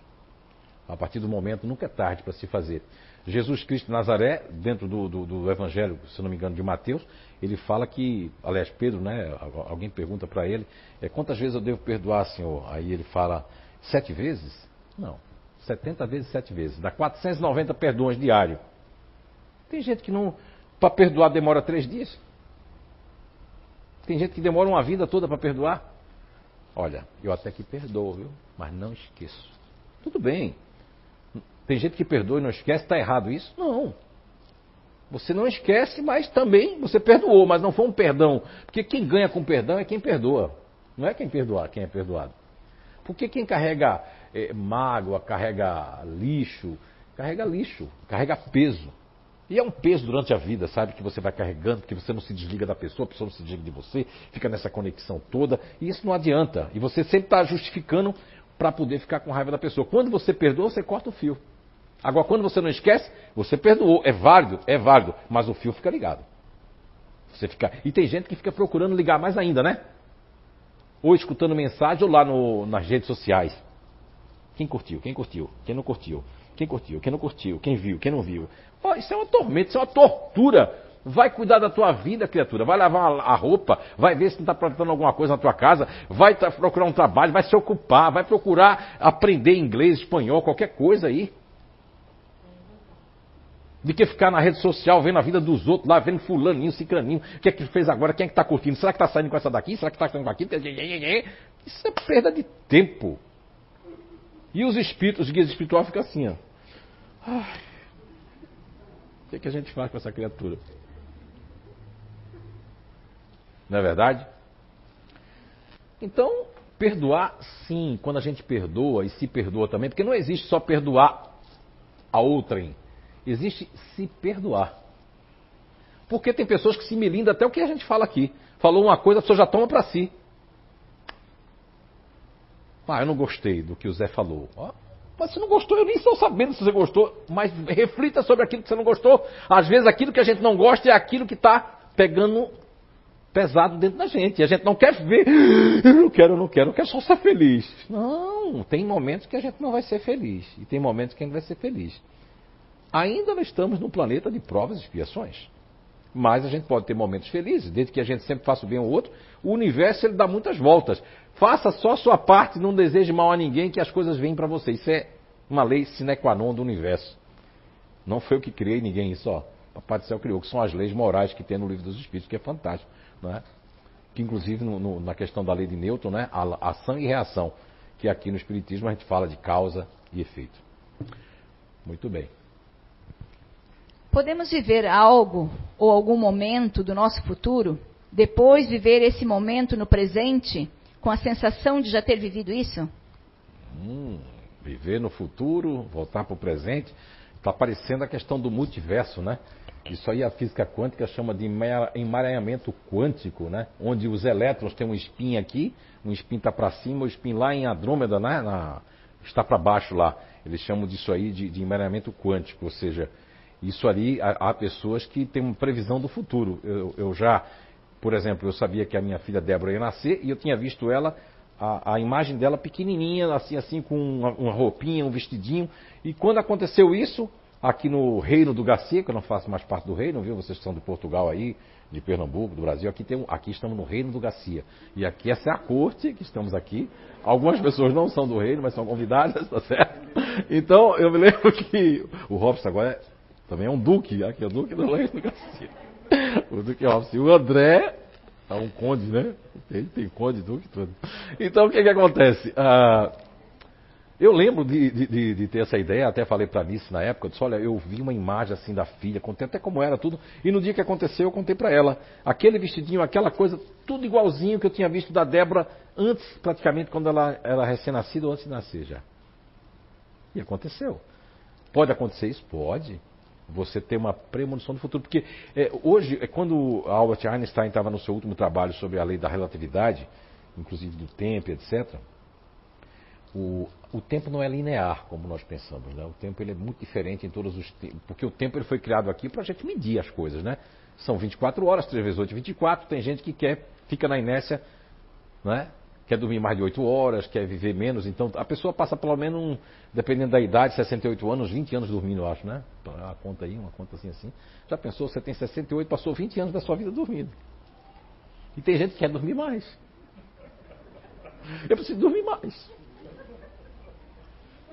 A partir do momento, nunca é tarde para se fazer. Jesus Cristo de Nazaré, dentro do, do, do, Evangelho, se não me engano, de Mateus, ele fala que, aliás, Pedro, né, alguém pergunta para ele, é, quantas vezes eu devo perdoar, Senhor? Aí ele fala, sete vezes? Não. 70 vezes 7 vezes. Dá 490 perdões diário. Tem gente que não. Para perdoar demora três dias. Tem gente que demora uma vida toda para perdoar. Olha, eu até que perdoo, viu? Mas não esqueço. Tudo bem. Tem gente que perdoa e não esquece, está errado isso? Não. Você não esquece, mas também você perdoou, mas não foi um perdão. Porque quem ganha com perdão é quem perdoa. Não é quem perdoar, quem é perdoado. Porque quem carrega é, mágoa, carrega lixo, carrega lixo, carrega peso. E é um peso durante a vida, sabe? Que você vai carregando, que você não se desliga da pessoa, a pessoa não se desliga de você, fica nessa conexão toda. E isso não adianta. E você sempre está justificando para poder ficar com raiva da pessoa. Quando você perdoa, você corta o fio. Agora, quando você não esquece, você perdoou. É válido? É válido. Mas o fio fica ligado. Você fica... E tem gente que fica procurando ligar mais ainda, né? Ou escutando mensagem ou lá no, nas redes sociais. Quem curtiu? Quem curtiu? Quem não curtiu? Quem curtiu? Quem não curtiu? Quem viu? Quem não viu? Isso é uma tormenta, isso é uma tortura. Vai cuidar da tua vida, criatura. Vai lavar a roupa, vai ver se não está plantando alguma coisa na tua casa, vai procurar um trabalho, vai se ocupar, vai procurar aprender inglês, espanhol, qualquer coisa aí. De que ficar na rede social vendo a vida dos outros, lá vendo fulaninho, cicraninho, o que é que fez agora, quem é que está curtindo, será que está saindo com essa daqui, será que está saindo com aquilo? Isso é perda de tempo. E os espíritos, os guias espirituais ficam assim, ó. Ai, o que, é que a gente faz com essa criatura? Não é verdade? Então, perdoar, sim, quando a gente perdoa e se perdoa também, porque não existe só perdoar a outrem, existe se perdoar. Porque tem pessoas que se melindram até o que a gente fala aqui. Falou uma coisa, a pessoa já toma para si. Ah, eu não gostei do que o Zé falou. Mas você não gostou, eu nem estou sabendo se você gostou. Mas reflita sobre aquilo que você não gostou. Às vezes aquilo que a gente não gosta é aquilo que está pegando pesado dentro da gente. E a gente não quer ver. Eu não quero, eu não quero, eu quero só ser feliz. Não, tem momentos que a gente não vai ser feliz. E tem momentos que a gente vai ser feliz. Ainda não estamos no planeta de provas e expiações. Mas a gente pode ter momentos felizes, desde que a gente sempre faça o bem ao outro. O universo ele dá muitas voltas. Faça só a sua parte, não deseje mal a ninguém, que as coisas vêm para você. Isso é uma lei sine qua non do universo. Não foi eu que criei ninguém isso, ó. Papai do Céu criou, que são as leis morais que tem no livro dos Espíritos, que é fantástico. Não é? Que inclusive no, no, na questão da lei de Newton, né? A, ação e reação. Que aqui no Espiritismo a gente fala de causa e efeito. Muito bem. Podemos viver algo ou algum momento do nosso futuro, depois viver esse momento no presente, com a sensação de já ter vivido isso? Hum, viver no futuro, voltar para o presente, está aparecendo a questão do multiverso, né? Isso aí a física quântica chama de emaranhamento quântico, né? Onde os elétrons têm um spin aqui, um spin está para cima, o spin lá em Andrômeda, né? Na, está para baixo lá. Eles chamam disso aí de, de emaranhamento quântico, ou seja, isso ali há, há pessoas que têm uma previsão do futuro. Eu, eu, já, por exemplo, eu sabia que a minha filha Débora ia nascer e eu tinha visto ela, a, a imagem dela pequenininha, assim, assim, com uma, uma roupinha, um vestidinho. E quando aconteceu isso, aqui no Reino do Garcia, que eu não faço mais parte do reino, viu? Vocês que são de Portugal aí, de Pernambuco, do Brasil, aqui, tem, aqui estamos no Reino do Garcia. E aqui essa é a corte que estamos aqui. Algumas pessoas não são do reino, mas são convidadas, tá certo? Então, eu me lembro que o Robson agora é, também é um duque, aqui é o duque do Reino do Garcia. O duque Robson. E o André é um conde, né? Ele tem conde, duque, tudo. Então, o que que acontece? Ah, eu lembro de, de, de, ter essa ideia, até falei para Nice na época, eu disse, olha, eu vi uma imagem assim da filha, contei até como era tudo, e no dia que aconteceu eu contei para ela, aquele vestidinho, aquela coisa, tudo igualzinho que eu tinha visto da Débora antes, praticamente, quando ela era recém-nascida ou antes de nascer já. E aconteceu. Pode acontecer isso? Pode. Você ter uma premonição do futuro. Porque é, hoje, é, quando Albert Einstein estava no seu último trabalho sobre a lei da relatividade, inclusive do tempo, etc., o, o tempo não é linear, como nós pensamos. Né? O tempo ele é muito diferente em todos os tempos. Porque o tempo ele foi criado aqui para a gente medir as coisas. Né? São 24 horas, 3 vezes 8, 24. Tem gente que quer, fica na inércia, né? Quer dormir mais de 8 horas, quer viver menos. Então a pessoa passa pelo menos, um, dependendo da idade, 68 anos, 20 anos dormindo, eu acho. Né? Uma conta aí, uma conta assim assim. Já pensou, você tem 68, passou 20 anos da sua vida dormindo. E tem gente que quer dormir mais. Eu preciso dormir mais.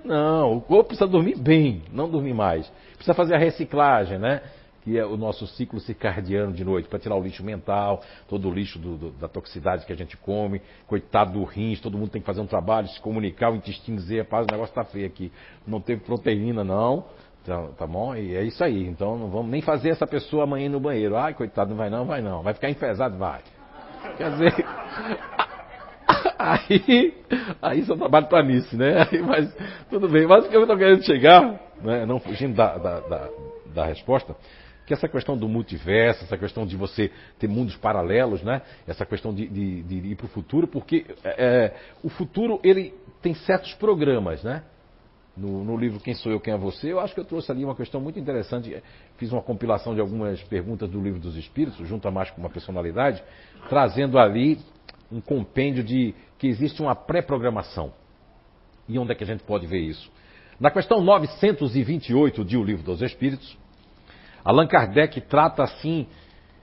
Não, o corpo precisa dormir bem, não dormir mais. Precisa fazer a reciclagem, né? Que é o nosso ciclo circadiano de noite, para tirar o lixo mental, todo o lixo do, do, da toxicidade que a gente come. Coitado do rins, todo mundo tem que fazer um trabalho, se comunicar, o intestino dizer, rapaz, o negócio está feio aqui. Não teve proteína, não. Tá, tá, bom? E é isso aí. Então não vamos nem fazer essa pessoa amanhã no banheiro. Ai, coitado, não vai não, vai não. Vai ficar enfesado, vai. Quer dizer, Aí, aí só trabalho para nisso, né? Aí, mas tudo bem. Mas o que eu estou querendo chegar, né, não fugindo da, da, da, da, resposta, que essa questão do multiverso, essa questão de você ter mundos paralelos, né? Essa questão de, de, de ir para o futuro, porque é, o futuro ele tem certos programas, né? No, no, livro Quem Sou Eu, Quem é Você, eu acho que eu trouxe ali uma questão muito interessante. Fiz uma compilação de algumas perguntas do livro dos Espíritos, junto a mais com uma personalidade, trazendo ali um compêndio de que existe uma pré-programação. E onde é que a gente pode ver isso? Na questão 928 de O Livro dos Espíritos, Allan Kardec trata assim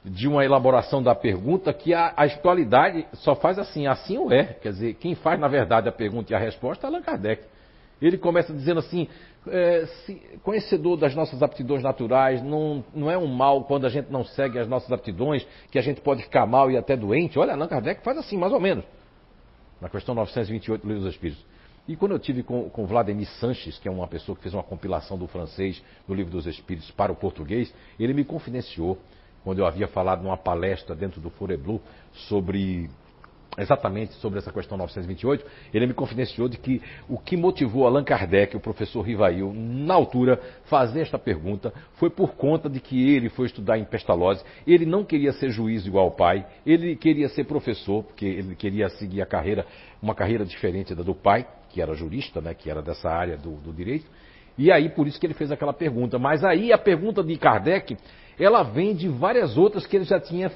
de uma elaboração da pergunta que a, a espiritualidade só faz assim, assim ou é. Quer dizer, quem faz na verdade a pergunta e a resposta é Allan Kardec. Ele começa dizendo assim: é, se, conhecedor das nossas aptidões naturais, não, não é um mal quando a gente não segue as nossas aptidões, que a gente pode ficar mal e até doente. Olha, Allan Kardec faz assim, mais ou menos, na questão 928 do Livro dos Espíritos. E quando eu tive com, com Vladimir Sanches, que é uma pessoa que fez uma compilação do francês do Livro dos Espíritos para o português, ele me confidenciou, quando eu havia falado numa palestra dentro do Foreblu sobre exatamente sobre essa questão 928, ele me confidenciou de que o que motivou Allan Kardec, o professor Rivail, na altura, fazer esta pergunta foi por conta de que ele foi estudar em Pestalozzi, ele não queria ser juiz igual ao pai, ele queria ser professor, porque ele queria seguir a carreira, uma carreira diferente da do pai, que era jurista, né, que era dessa área do, do direito, e aí por isso que ele fez aquela pergunta. Mas aí a pergunta de Kardec, ela vem de várias outras que ele já tinha,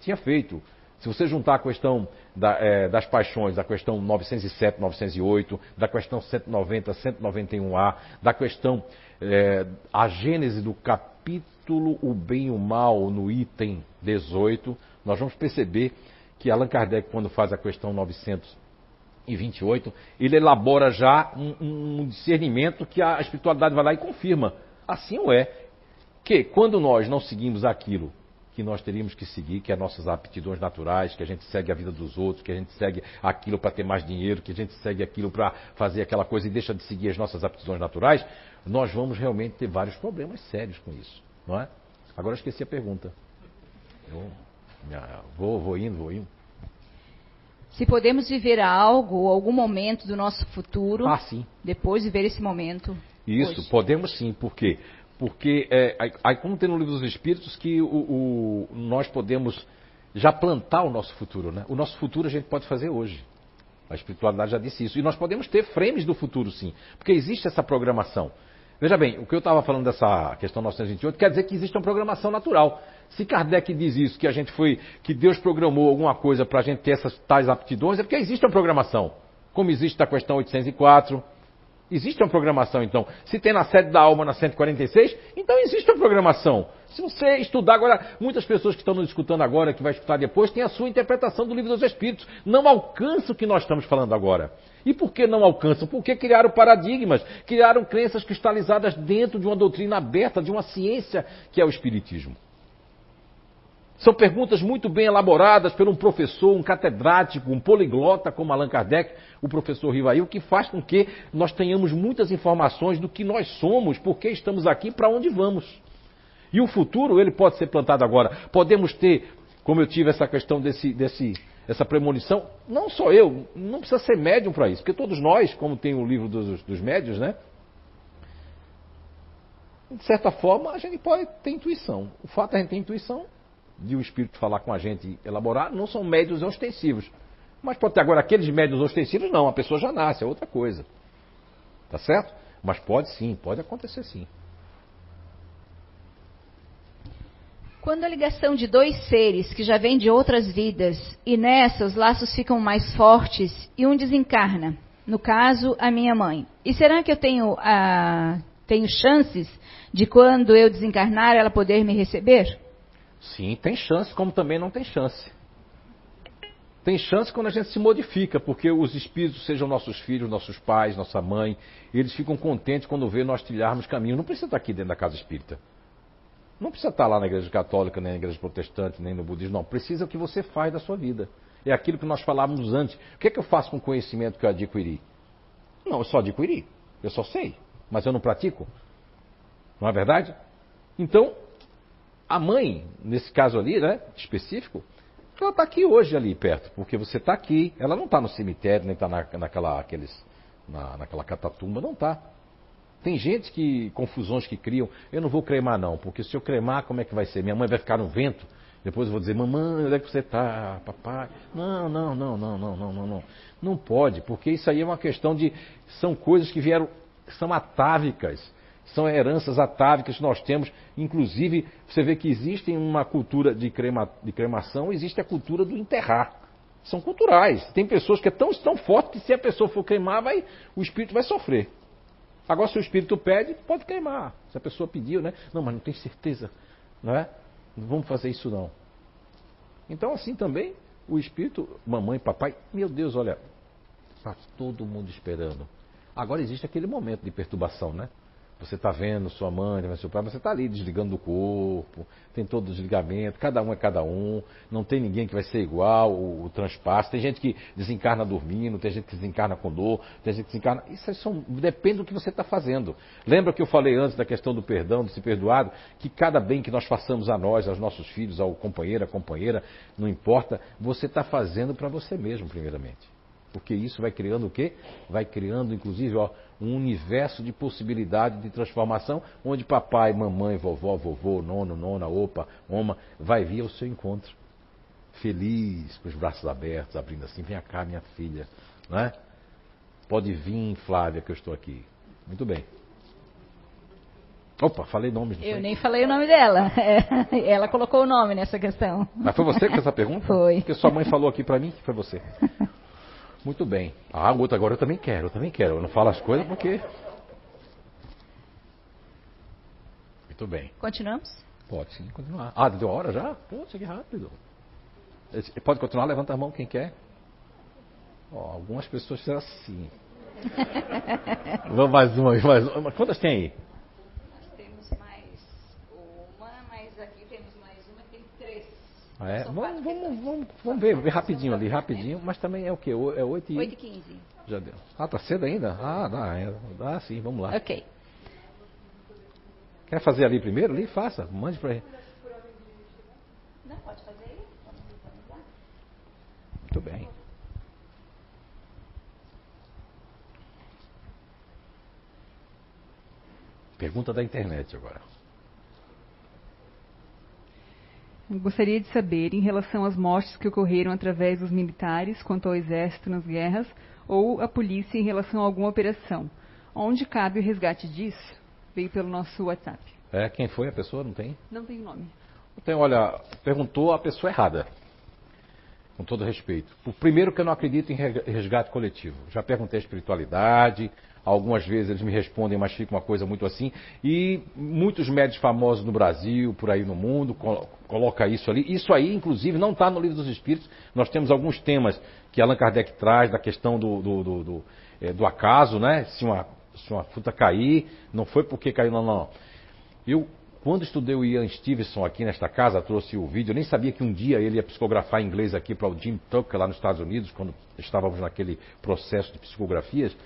tinha feito. Se você juntar a questão da, é, das paixões, da questão 907, 908, da questão 190, 191A, da questão, é, a gênese do, cap, capítulo O Bem e o Mal, no item 18, nós vamos perceber que Allan Kardec, quando faz a questão 928, ele elabora já um, um discernimento que a espiritualidade vai lá e confirma. Assim o é. Que quando nós não seguimos aquilo que nós teríamos que seguir, que é nossas aptidões naturais, que a gente segue a vida dos outros, que a gente segue aquilo para ter mais dinheiro, que a gente segue aquilo para fazer aquela coisa e deixa de seguir as nossas aptidões naturais, nós vamos realmente ter vários problemas sérios com isso, não é? Agora eu esqueci a pergunta. Eu, vou, vou indo, vou indo. Se podemos viver algo, algum momento do nosso futuro, ah, depois de ver esse momento. Isso, hoje. podemos sim, por quê? Porque, é, aí, como tem no livro dos Espíritos, que o, o, nós podemos já plantar o nosso futuro. Né? O nosso futuro a gente pode fazer hoje. A espiritualidade já disse isso. E nós podemos ter frames do futuro, sim. Porque existe essa programação. Veja bem, o que eu estava falando dessa questão 928 quer dizer que existe uma programação natural. Se Kardec diz isso, que a gente foi, que Deus programou alguma coisa para a gente ter essas tais aptidões, é porque existe uma programação. Como existe a questão 804, Existe uma programação, então. Se tem na sede da alma na 146, então existe uma programação. Se você estudar agora, muitas pessoas que estão nos escutando agora, que vai escutar depois, têm a sua interpretação do livro dos Espíritos. Não alcança o que nós estamos falando agora. E por que não alcançam? Porque criaram paradigmas, criaram crenças cristalizadas dentro de uma doutrina aberta, de uma ciência que é o Espiritismo. São perguntas muito bem elaboradas por um professor, um catedrático, um poliglota como Allan Kardec, o professor Rivail, que faz com que nós tenhamos muitas informações do que nós somos, por que estamos aqui para onde vamos. E o futuro, ele pode ser plantado agora. Podemos ter, como eu tive essa questão desse, desse, essa premonição, não só eu, não precisa ser médium para isso, porque todos nós, como tem o livro dos, dos médios, né? De certa forma, a gente pode ter intuição. O fato de a gente ter intuição de o espírito falar com a gente elaborar não são médios ostensivos. Mas pode ter agora aqueles médios ostensivos, não, a pessoa já nasce, é outra coisa. Tá certo? Mas pode sim, pode acontecer sim. Quando a ligação de dois seres que já vêm de outras vidas e nessas os laços ficam mais fortes e um desencarna, no caso a minha mãe, e será que eu tenho, ah, tenho chances de quando eu desencarnar ela poder me receber? Sim, tem chance, como também não tem chance. Tem chance quando a gente se modifica, porque os espíritos, sejam nossos filhos, nossos pais, nossa mãe, eles ficam contentes quando vê nós trilharmos caminho. Não precisa estar aqui dentro da casa espírita. Não precisa estar lá na igreja católica, nem na igreja protestante, nem no budismo. Não. Precisa o que você faz da sua vida. É aquilo que nós falávamos antes. O que é que eu faço com o conhecimento que eu adquiri? Não, eu só adquiri. Eu só sei. Mas eu não pratico. Não é verdade? Então, a mãe, nesse caso ali, né, específico, ela está aqui hoje ali perto, porque você está aqui. Ela não está no cemitério, nem está na, naquela, aqueles, na, naquela catatumba, não está. Tem gente que, confusões que criam, eu não vou cremar não, porque se eu cremar, como é que vai ser? Minha mãe vai ficar no vento, depois eu vou dizer, mamãe, onde é que você está, papai? Não, não, não, não, não, não, não, não. Não pode, porque isso aí é uma questão de, são coisas que vieram, são atávicas são heranças atávicas que nós temos. Inclusive, você vê que existe uma cultura de, crema, de cremação, existe a cultura do enterrar. São culturais. Tem pessoas que é tão, tão forte que se a pessoa for queimar, vai, o espírito vai sofrer. Agora, se o espírito pede, pode queimar. Se a pessoa pediu, né? Não, mas não tem certeza. Não é? Não vamos fazer isso não. Então, assim também, o espírito, mamãe, papai, meu Deus, olha, está todo mundo esperando. Agora existe aquele momento de perturbação, né? Você está vendo sua mãe, seu pai, você está ali desligando do corpo, tem todo o desligamento, cada um é cada um, não tem ninguém que vai ser igual, o, o transpasse. Tem gente que desencarna dormindo, tem gente que desencarna com dor, tem gente que desencarna. Isso depende do que você está fazendo. Lembra que eu falei antes da questão do perdão, de ser perdoado? Que cada bem que nós façamos a nós, aos nossos filhos, ao companheiro, à companheira, não importa, você está fazendo para você mesmo, primeiramente. Porque isso vai criando o quê? Vai criando, inclusive, ó, um universo de possibilidade de transformação, onde papai, mamãe, vovó, vovô, nono, nona, opa, oma, vai vir ao seu encontro. Feliz, com os braços abertos, abrindo assim, vem cá, minha filha, não é? Pode vir, Flávia, que eu estou aqui. Muito bem. Opa, falei nomes. Eu foi? nem falei o nome dela. Ela colocou o nome nessa questão. Mas foi você que fez essa pergunta? Foi. Porque sua mãe falou aqui para mim que foi você. Muito bem. Ah, outra agora eu também quero, eu também quero. Eu não falo as coisas porque. Muito bem. Continuamos? Pode sim, continuar. Ah, deu hora já? Pô, cheguei rápido. Pode continuar? Levanta a mão quem quer. Ó, algumas pessoas fizeram assim. Vamos mais uma, mais uma. Quantas tem aí? Nós temos mais uma, mas aqui temos mais uma, tem três. Ah, é? São Vamos, vamos, vamos, vamos ver, ver rapidinho ali, rapidinho. Mas também é o quê? É 8 e... 8 e 15. Já deu. Ah, tá cedo ainda? Ah, dá, é, dá sim, vamos lá. Ok. Quer fazer ali primeiro? Ali, faça. Mande pra ele. Não, pode fazer aí? Muito bem. Pergunta da internet agora. Eu Gostaria de saber, em relação às mortes que ocorreram através dos militares quanto ao exército nas guerras, ou a polícia em relação a alguma operação, onde cabe o resgate disso? Veio pelo nosso WhatsApp. É, quem foi a pessoa? Não tem? Não tem nome. Então, olha, perguntou a pessoa errada. Com todo respeito. O primeiro que eu não acredito em re- resgate coletivo. Já perguntei a espiritualidade, algumas vezes eles me respondem, mas fica uma coisa muito assim. E muitos médicos famosos no Brasil, por aí no mundo, colo- coloca isso ali. Isso aí, inclusive, não está no livro dos Espíritos. Nós temos alguns temas que Allan Kardec traz da questão do, do, do, do, eh, do acaso, né? Se uma, se uma fruta cair, não foi porque caiu, não, não. Eu, quando estudei o Ian Stevenson aqui nesta casa, trouxe o vídeo, eu nem sabia que um dia ele ia psicografar em inglês aqui para o Jim Tucker lá nos Estados Unidos, quando estávamos naquele processo de psicografias.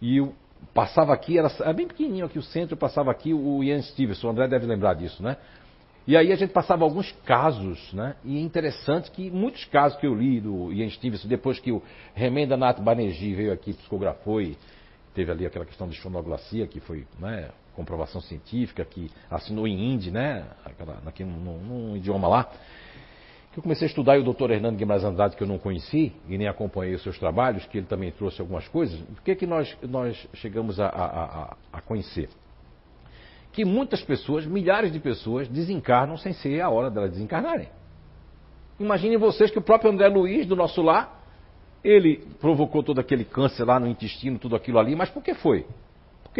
E eu passava aqui, era, bem pequenininho aqui o centro, eu passava aqui o Ian Stevenson, o André deve lembrar disso, né? E aí a gente passava alguns casos, né? E é interessante que muitos casos que eu li do Ian Stevenson, depois que o Remenda Nath Banerjee veio aqui, psicografou e teve ali aquela questão de sonoglacia, que foi né, comprovação científica, que assinou em hindi, né? Aquela, naquele, num, num idioma lá. Que eu comecei a estudar e o doutor Hernando Guimarães Andrade, que eu não conheci e nem acompanhei os seus trabalhos, que ele também trouxe algumas coisas, o que, que nós, nós chegamos a, a, a conhecer? que muitas pessoas, milhares de pessoas, desencarnam sem ser a hora delas desencarnarem. Imaginem vocês que o próprio André Luiz, do nosso lar, ele provocou todo aquele câncer lá no intestino, tudo aquilo ali, mas por que foi?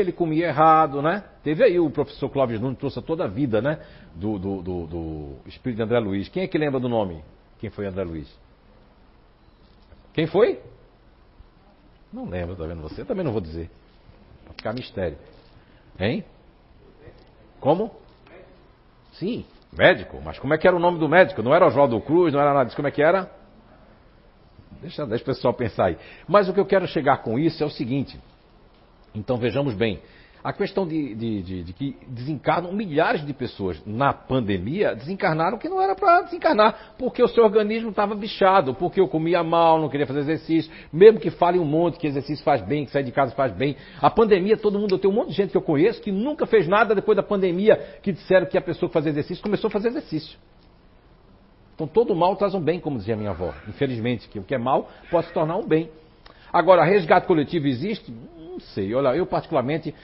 Porque ele comia errado, né? Teve aí o professor Clóvis Nunes, trouxe toda a vida, né? Do, do, do, do espírito de André Luiz. Quem é que lembra do nome? Quem foi André Luiz? Quem foi? Não lembro, tá vendo você? Também não vou dizer. Pra ficar mistério. Hein? Como? Sim, médico. Mas como é que era o nome do médico? Não era Oswaldo Cruz, não era nada disso. Como é que era? Deixa, deixa o pessoal pensar aí. Mas o que eu quero chegar com isso é o seguinte. Então vejamos bem. A questão de, de, de, de que desencarnam milhares de pessoas na pandemia, desencarnaram que não era para desencarnar, porque o seu organismo estava bichado, porque eu comia mal, não queria fazer exercício, mesmo que fale um monte que exercício faz bem, que sair de casa faz bem. A pandemia, todo mundo, eu tenho um monte de gente que eu conheço que nunca fez nada depois da pandemia, que disseram que a pessoa que fazia exercício começou a fazer exercício. Então todo mal traz um bem, como dizia minha avó. Infelizmente, que o que é mal pode se tornar um bem. Agora, resgate coletivo existe? Não sei. Olha, eu particularmente,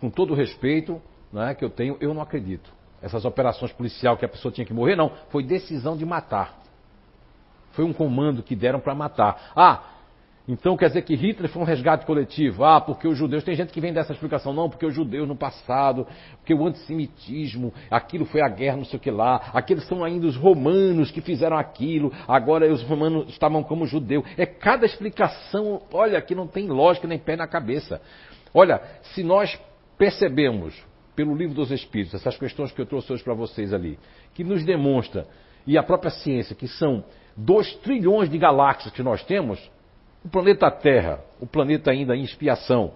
com todo o respeito né, que eu tenho, eu não acredito. Essas operações policiais que a pessoa tinha que morrer, não. Foi decisão de matar. Foi um comando que deram para matar. Ah, então quer dizer que Hitler foi um resgate coletivo. Ah, porque os judeus. Tem gente que vem dessa explicação. Não, porque os judeus no passado, porque o antissemitismo, aquilo foi a guerra, não sei o que lá. Aqueles são ainda os romanos que fizeram aquilo. Agora os romanos estavam como judeu. É cada explicação, olha, que não tem lógica nem pé na cabeça. Olha, se nós percebemos pelo livro dos Espíritos, essas questões que eu trouxe hoje para vocês ali, que nos demonstra, e a própria ciência, que são 2 trilhões de galáxias que nós temos, o planeta Terra, o planeta ainda em expiação.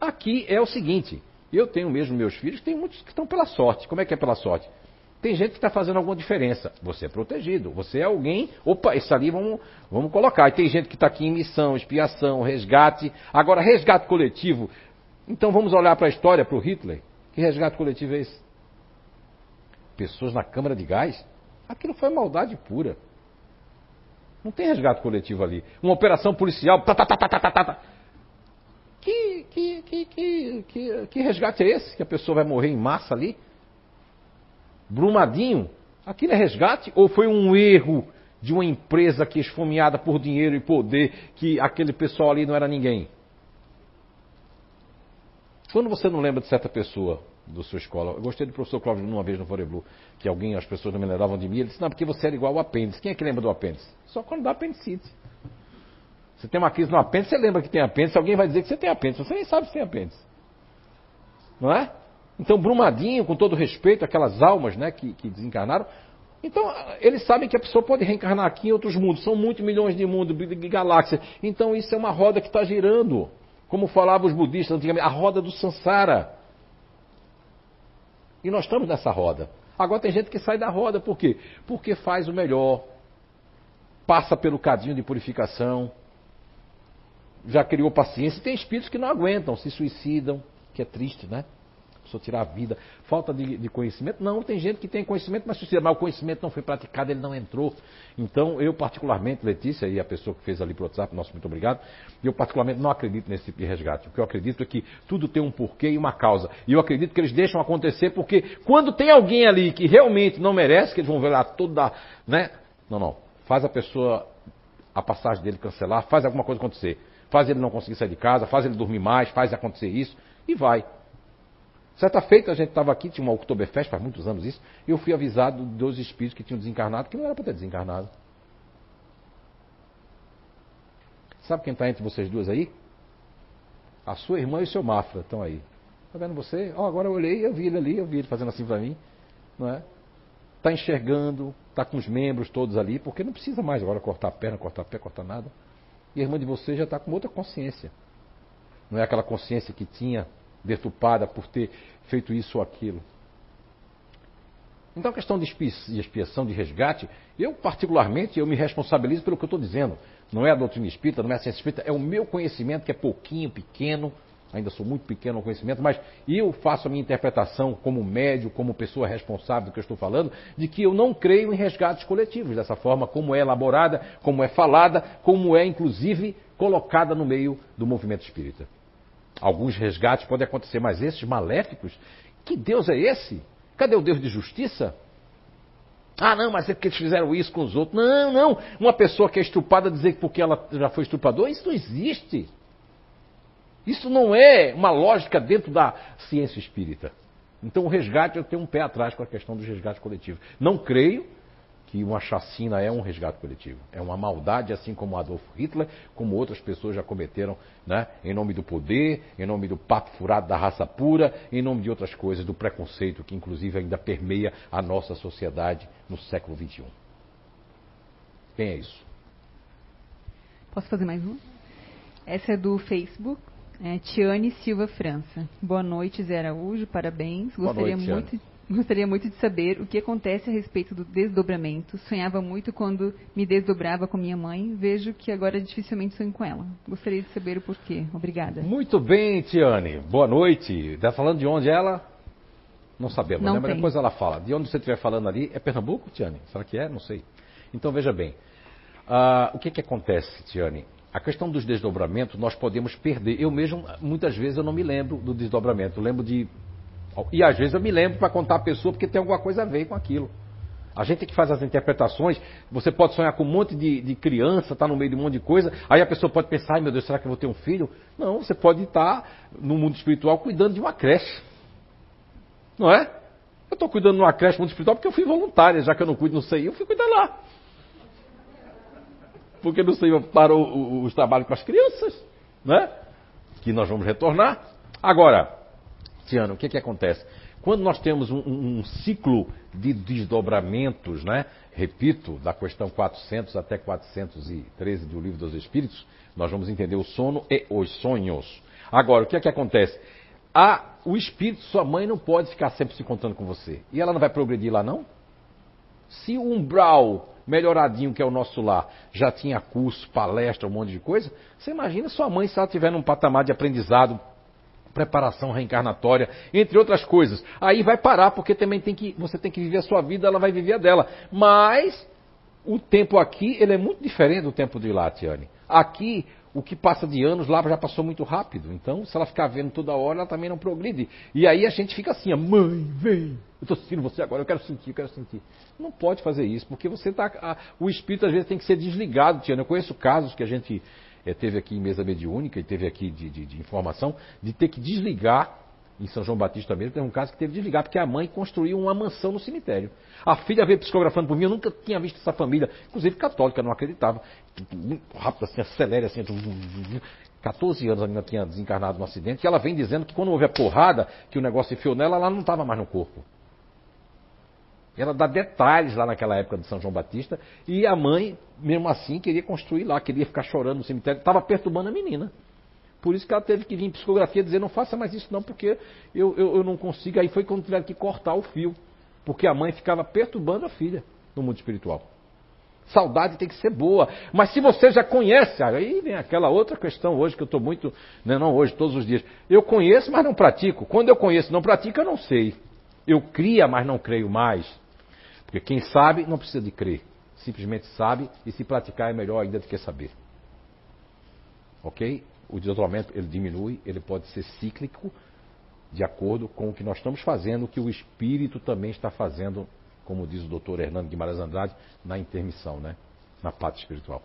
Aqui é o seguinte: eu tenho mesmo meus filhos, tem muitos que estão pela sorte. Como é que é pela sorte? Tem gente que está fazendo alguma diferença. Você é protegido, você é alguém. Opa, isso ali vamos, vamos colocar. E tem gente que está aqui em missão, expiação, resgate. Agora, resgate coletivo. Então vamos olhar para a história, para o Hitler. Que resgate coletivo é esse? Pessoas na câmara de gás? Aquilo foi maldade pura. Não tem resgate coletivo ali. Uma operação policial. Tá, tá, tá, tá, tá, tá, tá. Que, que, que, que, que, que resgate é esse? Que a pessoa vai morrer em massa ali? Brumadinho? Aquilo é resgate? Ou foi um erro de uma empresa que esfomeada por dinheiro e poder, que aquele pessoal ali não era ninguém? Quando você não lembra de certa pessoa, da sua escola. Eu gostei do professor Cláudio uma vez no Foreblu, que alguém, as pessoas não me lembravam de mim. Ele disse, não, porque você era igual ao apêndice. Quem é que lembra do apêndice? Só quando dá apendicite. Você tem uma crise no apêndice, você lembra que tem apêndice, alguém vai dizer que você tem apêndice. Você nem sabe se tem apêndice. Não é? Então, Brumadinho, com todo respeito, aquelas almas né, que, que desencarnaram, então, eles sabem que a pessoa pode reencarnar aqui em outros mundos. São muitos milhões de mundos, de galáxias. Então, isso é uma roda que está girando. Como falavam os budistas antigamente, a roda do Sansara. E nós estamos nessa roda. Agora tem gente que sai da roda, por quê? Porque faz o melhor, passa pelo cadinho de purificação, já criou paciência. Tem espíritos que não aguentam, se suicidam, que é triste, né? Pessoa tirar a vida, falta de, de, conhecimento. Não, tem gente que tem conhecimento, mas suicida, mas o conhecimento não foi praticado, ele não entrou. Então, eu particularmente, Letícia e a pessoa que fez ali pro WhatsApp, nosso muito obrigado, eu particularmente não acredito nesse tipo de resgate. O que eu acredito é que tudo tem um porquê e uma causa. E eu acredito que eles deixam acontecer porque quando tem alguém ali que realmente não merece, que eles vão ver lá toda, né? Não, não. Faz a pessoa, a passagem dele cancelar, faz alguma coisa acontecer. Faz ele não conseguir sair de casa, faz ele dormir mais, faz acontecer isso e vai. Certa feita a gente estava aqui, tinha uma Oktoberfest, faz muitos anos isso, e eu fui avisado dos espíritos que tinham desencarnado, que não era para ter desencarnado. Sabe quem está entre vocês duas aí? A sua irmã e o seu Mafra estão aí. Está vendo você? Oh, agora eu olhei, eu vi ele ali, eu vi ele fazendo assim para mim. Não é? Está enxergando, está com os membros todos ali, porque não precisa mais agora cortar a perna, cortar pé, cortar nada. E a irmã de vocês já está com outra consciência. Não é aquela consciência que tinha deturpada por ter feito isso ou aquilo. Então a questão de expiação, de resgate, eu particularmente eu me responsabilizo pelo que eu estou dizendo. Não é a doutrina espírita, não é a ciência espírita, é o meu conhecimento que é pouquinho, pequeno, ainda sou muito pequeno no conhecimento, mas eu faço a minha interpretação como médio, como pessoa responsável do que eu estou falando, de que eu não creio em resgates coletivos, dessa forma como é elaborada, como é falada, como é inclusive colocada no meio do movimento espírita. Alguns resgates podem acontecer, mas esses maléficos, que Deus é esse? Cadê o Deus de justiça? Ah, não, mas é porque eles fizeram isso com os outros. Não, não. Uma pessoa que é estrupada dizer que porque ela já foi estrupadora, isso não existe. Isso não é uma lógica dentro da ciência espírita. Então o resgate, eu tenho um pé atrás com a questão do resgate coletivo. Não creio que uma chacina é um resgate coletivo. É uma maldade, assim como Adolf Hitler, como outras pessoas já cometeram, né? em nome do poder, em nome do papo furado da raça pura, em nome de outras coisas, do preconceito que inclusive ainda permeia a nossa sociedade no século XXI. Quem é isso? Posso fazer mais uma? Essa é do Facebook. É Tiane Silva França. Boa noite, Zé Araújo, parabéns. Boa Gostaria noite, muito Gostaria muito de saber o que acontece a respeito do desdobramento. Sonhava muito quando me desdobrava com minha mãe. Vejo que agora dificilmente sonho com ela. Gostaria de saber o porquê. Obrigada. Muito bem, Tiane. Boa noite. Está falando de onde ela? Não sabemos, Não né? Mas depois ela fala. De onde você estiver falando ali, é Pernambuco, Tiane? Será que é? Não sei. Então veja bem. Ah, o que, que acontece, Tiane? A questão dos desdobramentos nós podemos perder. Eu mesmo, muitas vezes, eu não me lembro do desdobramento. Eu lembro de e às vezes eu me lembro para contar a pessoa porque tem alguma coisa a ver com aquilo. A gente que faz as interpretações, você pode sonhar com um monte de, de criança, tá no meio de um monte de coisa, aí a pessoa pode pensar, ai meu Deus, será que eu vou ter um filho? Não, você pode estar no mundo espiritual cuidando de uma creche. Não é? Eu estou cuidando de uma creche no mundo espiritual porque eu fui voluntária, já que eu não cuido no CI, eu fui cuidar lá. Porque no CI parou os trabalhos com as crianças, né? Que nós vamos retornar. Agora, Tiano, o que, que acontece? Quando nós temos um, um, ciclo de desdobramentos, né? repito, da questão 400 até 413 do Livro dos Espíritos, nós vamos entender o sono e os sonhos. Agora, o que é que acontece? A, o espírito, sua mãe, não pode ficar sempre se encontrando com você. E ela não vai progredir lá, não? Se o umbral melhoradinho que é o nosso lar já tinha curso, palestra, um monte de coisa, você imagina sua mãe se ela estiver num patamar de aprendizado preparação reencarnatória, entre outras coisas. Aí vai parar, porque também tem que, você tem que viver a sua vida, ela vai viver a dela. Mas o tempo aqui, ele é muito diferente do tempo de lá, Tiane. Aqui, o que passa de anos lá já passou muito rápido. Então, se ela ficar vendo toda hora, ela também não progride. E aí a gente fica assim, mãe, vem, eu estou sentindo você agora, eu quero sentir, eu quero sentir. Não pode fazer isso, porque você tá. o espírito às vezes tem que ser desligado, Tiane. Eu conheço casos que a gente é, teve aqui em mesa mediúnica e teve aqui de, de, de, informação, de ter que desligar em São João Batista mesmo, teve um caso que teve de desligar, porque a mãe construiu uma mansão no cemitério. A filha veio psicografando por mim, eu nunca tinha visto essa família, inclusive católica, não acreditava. Muito rápido, assim, acelera, assim, 14 anos a menina tinha desencarnado no acidente, e ela vem dizendo que quando houve a porrada, que o negócio enfiou nela, ela não estava mais no corpo. Ela dá detalhes lá naquela época de São João Batista, e a mãe, mesmo assim, queria construir lá, queria ficar chorando no cemitério, estava perturbando a menina. Por isso que ela teve que vir em psicografia dizer, não faça mais isso não, porque eu, eu, eu não consigo. Aí foi quando tiveram que cortar o fio. Porque a mãe ficava perturbando a filha no mundo espiritual. Saudade tem que ser boa. Mas se você já conhece, aí vem aquela outra questão hoje que eu estou muito. Né, não hoje, todos os dias. Eu conheço, mas não pratico. Quando eu conheço e não pratico, eu não sei. Eu cria, mas não creio mais. Porque quem sabe não precisa de crer. Simplesmente sabe e se praticar é melhor ainda do que saber. Ok? o desdobramento ele diminui, ele pode ser cíclico, de acordo com o que nós estamos fazendo, o que o espírito também está fazendo, como diz o doutor Hernando Guimarães Andrade, na intermissão, né? na parte espiritual.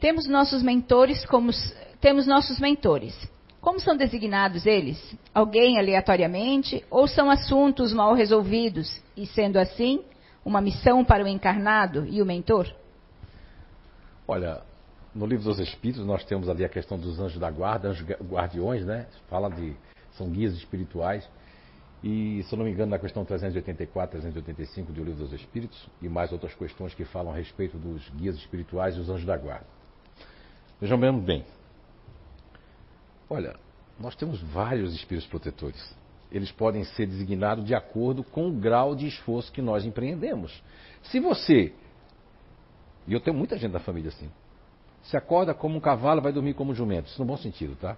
Temos nossos mentores como temos nossos mentores. Como são designados eles? Alguém aleatoriamente ou são assuntos mal resolvidos e sendo assim, uma missão para o encarnado e o mentor? Olha, no livro dos Espíritos nós temos ali a questão dos anjos da guarda, anjos guardiões, né? Fala de são guias espirituais. E, se eu não me engano, na questão 384, 385 do Livro dos Espíritos, e mais outras questões que falam a respeito dos guias espirituais e os anjos da guarda. Vejam bem. Olha, nós temos vários espíritos protetores. Eles podem ser designados de acordo com o grau de esforço que nós empreendemos. Se você e eu tenho muita gente da família assim. Se acorda como um cavalo, vai dormir como um jumento. Isso no bom sentido, tá?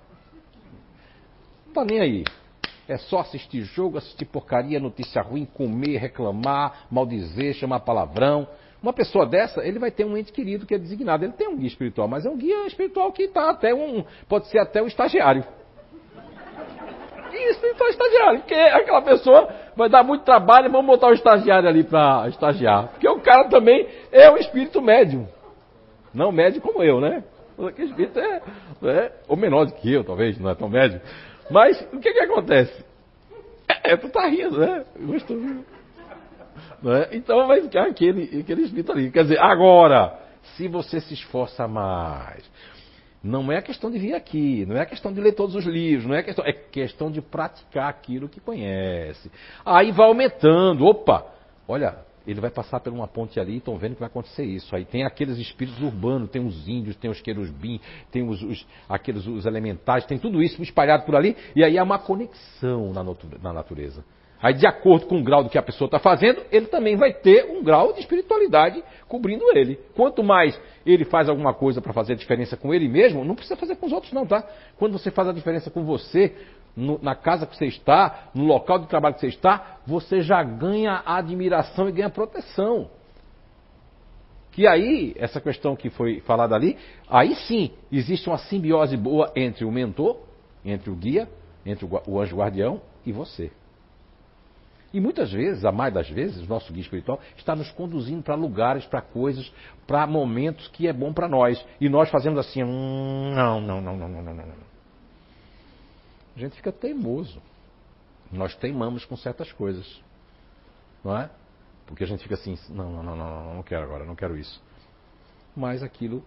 Não tá nem aí. É só assistir jogo, assistir porcaria, notícia ruim, comer, reclamar, maldizer, chamar palavrão. Uma pessoa dessa, ele vai ter um ente querido que é designado. Ele tem um guia espiritual, mas é um guia espiritual que está até um. pode ser até um estagiário. Isso, então estagiário, porque aquela pessoa vai dar muito trabalho, vamos botar o estagiário ali para estagiar. Porque o cara também é um espírito médium. Não médio como eu, né? Aquele espírito é, é, ou menor do que eu, talvez, não é tão médio. Mas o que que acontece? É, tu tá rindo, né? Gostoso. Não é? Então vai ficar aquele, aquele espírito ali. Quer dizer, agora, se você se esforça mais, não é questão de vir aqui, não é questão de ler todos os livros, não é questão, é questão de praticar aquilo que conhece. Aí vai aumentando, opa, olha, ele vai passar por uma ponte ali, estão vendo que vai acontecer isso. Aí tem aqueles espíritos urbanos, tem os índios, tem os querubim, tem os, os, aqueles os elementais, tem tudo isso espalhado por ali, e aí há uma conexão na, na natureza. Aí, de acordo com o grau do que a pessoa está fazendo, ele também vai ter um grau de espiritualidade cobrindo ele. Quanto mais ele faz alguma coisa para fazer a diferença com ele mesmo, não precisa fazer com os outros, não, tá? Quando você faz a diferença com você, no, na casa que você está, no local de trabalho que você está, você já ganha admiração e ganha proteção. Que aí, essa questão que foi falada ali, aí sim existe uma simbiose boa entre o mentor, entre o guia, entre o, o anjo guardião e você. E muitas vezes, a mais das vezes, nosso guia espiritual está nos conduzindo para lugares, para coisas, para momentos que é bom para nós. E nós fazemos assim, hum, não, não, não, não, não, não, não. A gente fica teimoso. Nós teimamos com certas coisas. Não é? Porque a gente fica assim, não, não, não, não, não quero agora, não quero isso. Mas aquilo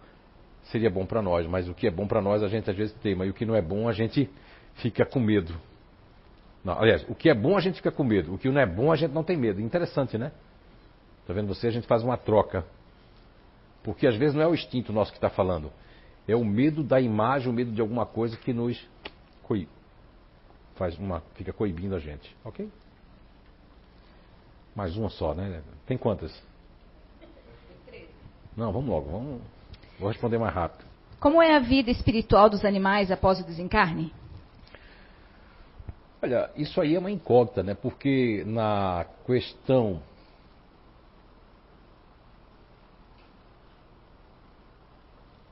seria bom para nós. Mas o que é bom para nós a gente às vezes teima. E o que não é bom a gente fica com medo. Não, aliás, o que é bom a gente fica com medo, o que não é bom a gente não tem medo. Interessante, né? Está vendo você? A gente faz uma troca. Porque às vezes não é o instinto nosso que está falando. É o medo da imagem, o medo de alguma coisa que nos coi... faz uma, fica coibindo a gente. Ok? Mais uma só, né? Tem quantas? Não, vamos logo. Vamos... Vou responder mais rápido. Como é a vida espiritual dos animais após o desencarne? Olha, isso aí é uma incógnita, né? Porque na questão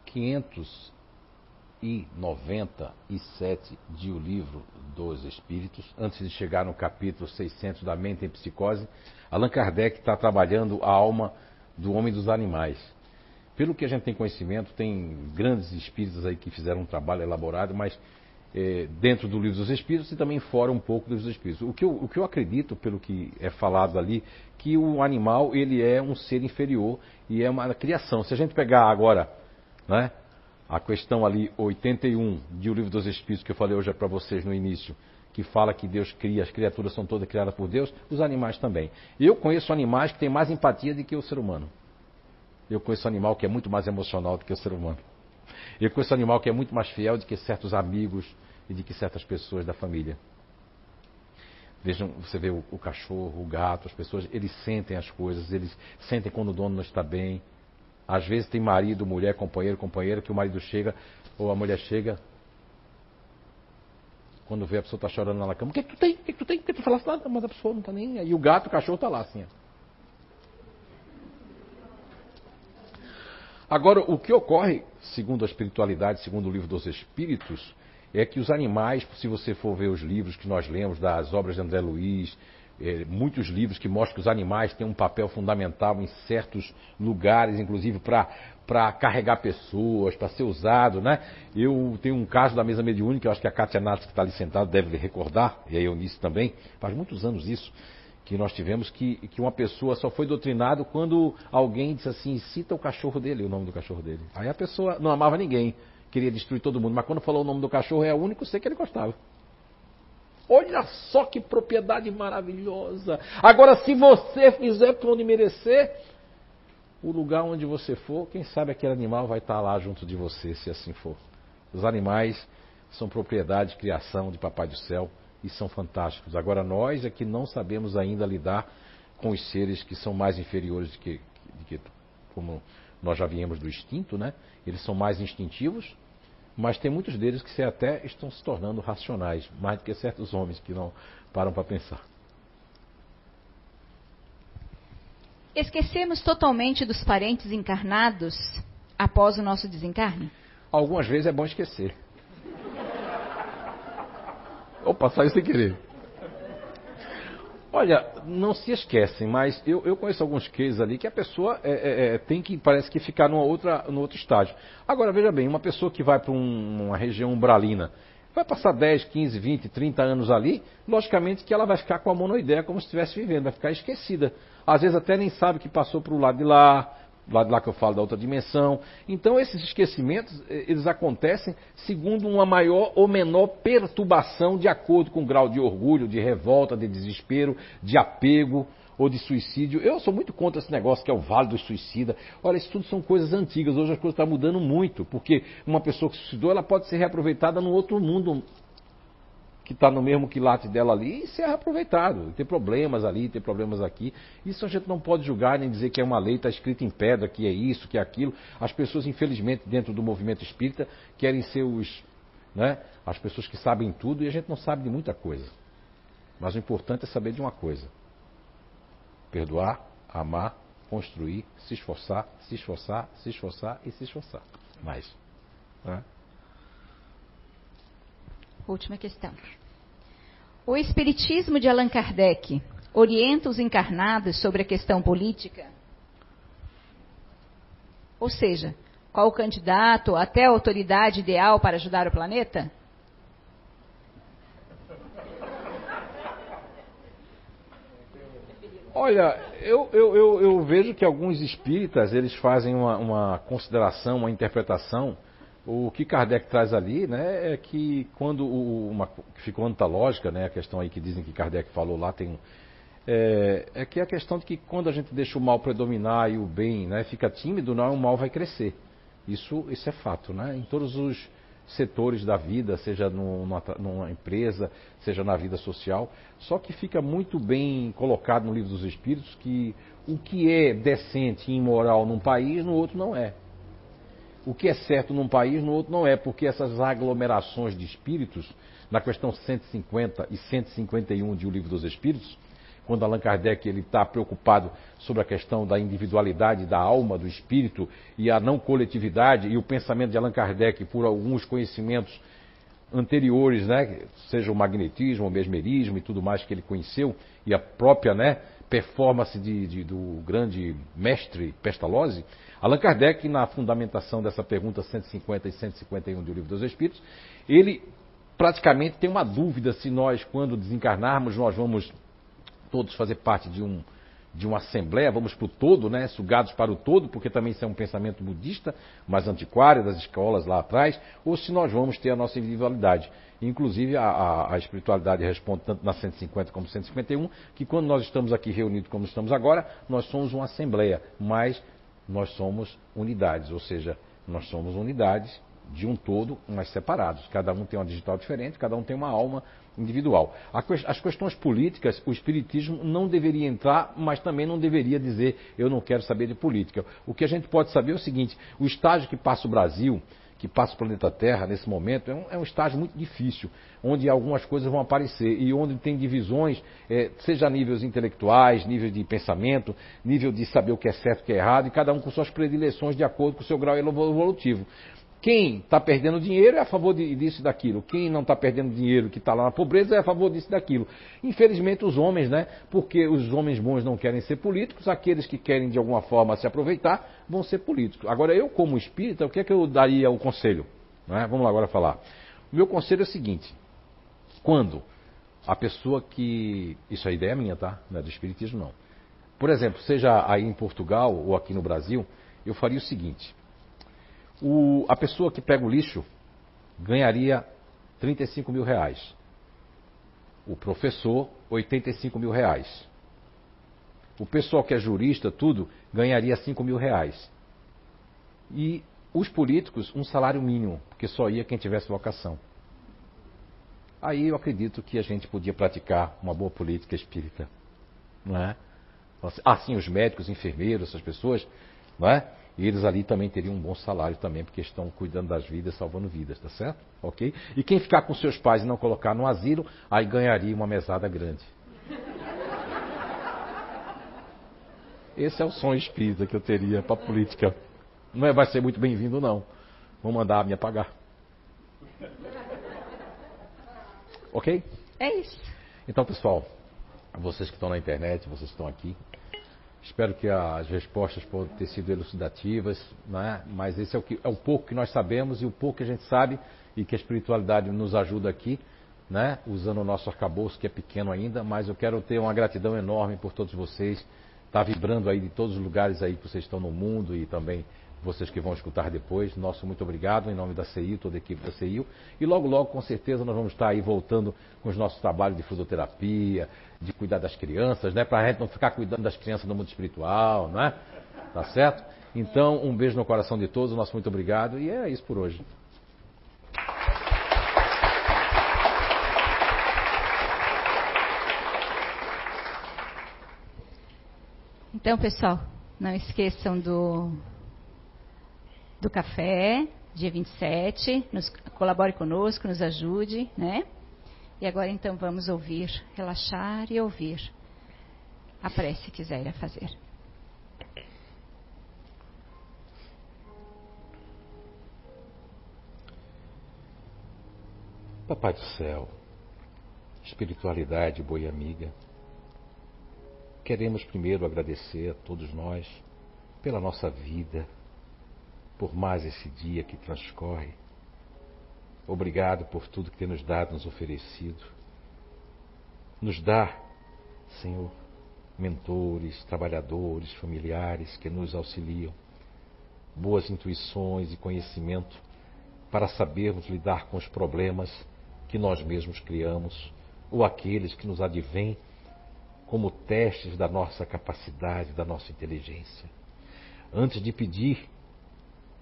quinhentos e noventa e sete de O Livro dos Espíritos, antes de chegar no capítulo 600 da Mente em Psicose, Allan Kardec está trabalhando a alma do homem dos animais. Pelo que a gente tem conhecimento, tem grandes espíritas aí que fizeram um trabalho elaborado, mas é, dentro do livro dos Espíritos e também fora um pouco do livro dos Espíritos. O que, eu, o que eu acredito, pelo que é falado ali, que o animal ele é um ser inferior e é uma criação. Se a gente pegar agora, né, a questão ali 81 de O Livro dos Espíritos que eu falei hoje para vocês no início, que fala que Deus cria, as criaturas são todas criadas por Deus, os animais também. Eu conheço animais que têm mais empatia do que o ser humano. Eu conheço animal que é muito mais emocional do que o ser humano. Eu conheço animal que é muito mais fiel do que certos amigos e de que certas pessoas da família. Vejam, você vê o, o, cachorro, o gato, as pessoas, eles sentem as coisas, eles sentem quando o dono não está bem. Às vezes tem marido, mulher, companheiro, companheira, que o marido chega, ou a mulher chega, quando vê a pessoa está chorando na cama, o que, é que tu tem? O que, é que tu tem? O que, é que tu falaste nada? Mas a pessoa não está nem. E o gato, o cachorro está lá assim. Agora, o que ocorre, segundo a espiritualidade, segundo o livro dos Espíritos, é que os animais, se você for ver os livros que nós lemos, das obras de André Luiz, é, muitos livros que mostram que os animais têm um papel fundamental em certos lugares, inclusive para carregar pessoas, para ser usado, né? Eu tenho um caso da mesa mediúnica, eu acho que a Kátia Nath, que está ali sentada, deve recordar, e a Eunice também, faz muitos anos isso, que nós tivemos que, que uma pessoa só foi doutrinado quando alguém disse assim, cita o cachorro dele, o nome do cachorro dele. Aí a pessoa não amava ninguém, queria destruir todo mundo, mas quando falou o nome do cachorro é o único ser que ele gostava. Olha só que propriedade maravilhosa. Agora, se você fizer por onde merecer, o lugar onde você for, quem sabe aquele animal vai estar lá junto de você, se assim for. Os animais são propriedade, criação de Papai do Céu e são fantásticos. Agora, nós é que não sabemos ainda lidar com os seres que são mais inferiores do que, de que como nós já viemos do instinto, né? Eles são mais instintivos, mas tem muitos deles que até estão se tornando racionais, mais do que certos homens que não param para pensar. Esquecemos totalmente dos parentes encarnados após o nosso desencarne? Algumas vezes é bom esquecer. Opa, saiu sem querer. Olha, não se esquecem, mas eu, eu conheço alguns cases ali que a pessoa é, é, é, tem que, parece que, ficar numa outra, no outro estágio. Agora, veja bem, uma pessoa que vai para um, uma região umbralina, vai passar 10, 15, 20, 30 anos ali, logicamente que ela vai ficar com a monoideia como se estivesse vivendo, vai ficar esquecida. Às vezes até nem sabe que passou para o lado de lá, lá lá que eu falo da outra dimensão. Então esses esquecimentos, eles acontecem segundo uma maior ou menor perturbação de acordo com o grau de orgulho, de revolta, de desespero, de apego ou de suicídio. Eu sou muito contra esse negócio que é o vale do suicida. Olha, isso tudo são coisas antigas. Hoje as coisas estão mudando muito, porque uma pessoa que suicidou, ela pode ser reaproveitada no outro mundo que está no mesmo quilate dela ali e ser aproveitado. Tem problemas ali, tem problemas aqui. Isso a gente não pode julgar nem dizer que é uma lei, está escrita em pedra, que é isso, que é aquilo. As pessoas, infelizmente, dentro do movimento espírita, querem ser os, né, as pessoas que sabem tudo e a gente não sabe de muita coisa. Mas o importante é saber de uma coisa: perdoar, amar, construir, se esforçar, se esforçar, se esforçar e se esforçar. Mais. Né? Última questão. O Espiritismo de Allan Kardec orienta os encarnados sobre a questão política? Ou seja, qual o candidato até a autoridade ideal para ajudar o planeta? Olha, eu, eu, eu, eu, vejo que alguns espíritas eles fazem uma, uma consideração, uma interpretação o que Kardec traz ali, né, é que quando o, uma, ficou antológica, né, a questão aí que dizem que Kardec falou lá tem é, é que a questão de que quando a gente deixa o mal predominar e o bem, né, fica tímido, não, o mal vai crescer. Isso, isso é fato, né? Em todos os setores da vida, seja numa, numa empresa, seja na vida social. Só que fica muito bem colocado no livro dos Espíritos que o que é decente e imoral num país, no outro não é o que é certo num país, no outro não é, porque essas aglomerações de espíritos, na questão 150 e 151 de O Livro dos Espíritos, quando Allan Kardec ele está preocupado sobre a questão da individualidade da alma, do espírito e a não coletividade e o pensamento de Allan Kardec por alguns conhecimentos anteriores, né, seja o magnetismo, o mesmerismo e tudo mais que ele conheceu e a própria, né, performance de, de, do grande mestre Pestalozzi, Allan Kardec, na fundamentação dessa pergunta 150 e 151 do Livro dos Espíritos, ele praticamente tem uma dúvida se nós, quando desencarnarmos, nós vamos todos fazer parte de um de uma assembleia, vamos para o todo, né, sugados para o todo, porque também isso é um pensamento budista, mais antiquário das escolas lá atrás, ou se nós vamos ter a nossa individualidade. Inclusive, a, a, a espiritualidade responde tanto na 150 como 151, que quando nós estamos aqui reunidos como estamos agora, nós somos uma assembleia, mas nós somos unidades, ou seja, nós somos unidades de um todo, mas separados. Cada um tem uma digital diferente, cada um tem uma alma individual. As questões políticas, o Espiritismo não deveria entrar, mas também não deveria dizer eu não quero saber de política. O que a gente pode saber é o seguinte: o estágio que passa o Brasil, que passa o planeta Terra nesse momento, é um, é um estágio muito difícil, onde algumas coisas vão aparecer e onde tem divisões, é, seja níveis intelectuais, nível de pensamento, nível de saber o que é certo e o que é errado, e cada um com suas predileções de acordo com o seu grau evolutivo. Quem está perdendo dinheiro é a favor disso e daquilo. Quem não está perdendo dinheiro, que está lá na pobreza, é a favor disso e daquilo. Infelizmente, os homens, né? Porque os homens bons não querem ser políticos, aqueles que querem de alguma forma se aproveitar vão ser políticos. Agora, eu, como espírita, o que é que eu daria o conselho? É? Vamos lá agora falar. O meu conselho é o seguinte: quando a pessoa que. Isso é ideia minha, tá? Não é do espiritismo, não. Por exemplo, seja aí em Portugal ou aqui no Brasil, eu faria o seguinte o, a pessoa que pega o lixo ganharia 35 mil reais. O professor, 85 mil reais. O pessoal que é jurista, tudo, ganharia 5 mil reais. E os políticos, um salário mínimo, porque só ia quem tivesse vocação. Aí eu acredito que a gente podia praticar uma boa política espírita. Não é? Assim, os médicos, enfermeiros, essas pessoas, não é? E eles ali também teriam um bom salário também, porque estão cuidando das vidas, salvando vidas, tá certo? Ok? E quem ficar com seus pais e não colocar no asilo, aí ganharia uma mesada grande. Esse é o sonho espírita que eu teria para a política. Não é, vai ser muito bem-vindo, não. Vou mandar me apagar. Ok? É isso. Então, pessoal, vocês que estão na internet, vocês que estão aqui, Espero que as respostas possam ter sido elucidativas, né? mas esse é o, que, é o pouco que nós sabemos e o pouco que a gente sabe e que a espiritualidade nos ajuda aqui, né? usando o nosso arcabouço, que é pequeno ainda, mas eu quero ter uma gratidão enorme por todos vocês, estar tá vibrando aí de todos os lugares aí que vocês estão no mundo e também vocês que vão escutar depois. Nosso muito obrigado em nome da CIU, toda a equipe da CIU. E logo, logo, com certeza, nós vamos estar aí voltando com os nossos trabalhos de fisioterapia, de cuidar das crianças, né? Para a gente não ficar cuidando das crianças no mundo espiritual, não é? Tá certo? Então, um beijo no coração de todos, nosso muito obrigado e é isso por hoje. Então, pessoal, não esqueçam do do café, dia 27. Nos, colabore conosco, nos ajude, né? E agora então vamos ouvir, relaxar e ouvir a prece que Zé fazer. Papai do céu, espiritualidade boa e amiga, queremos primeiro agradecer a todos nós pela nossa vida, por mais esse dia que transcorre. Obrigado por tudo que tem nos dado, nos oferecido. Nos dá, Senhor, mentores, trabalhadores, familiares que nos auxiliam, boas intuições e conhecimento para sabermos lidar com os problemas que nós mesmos criamos ou aqueles que nos advêm como testes da nossa capacidade, da nossa inteligência. Antes de pedir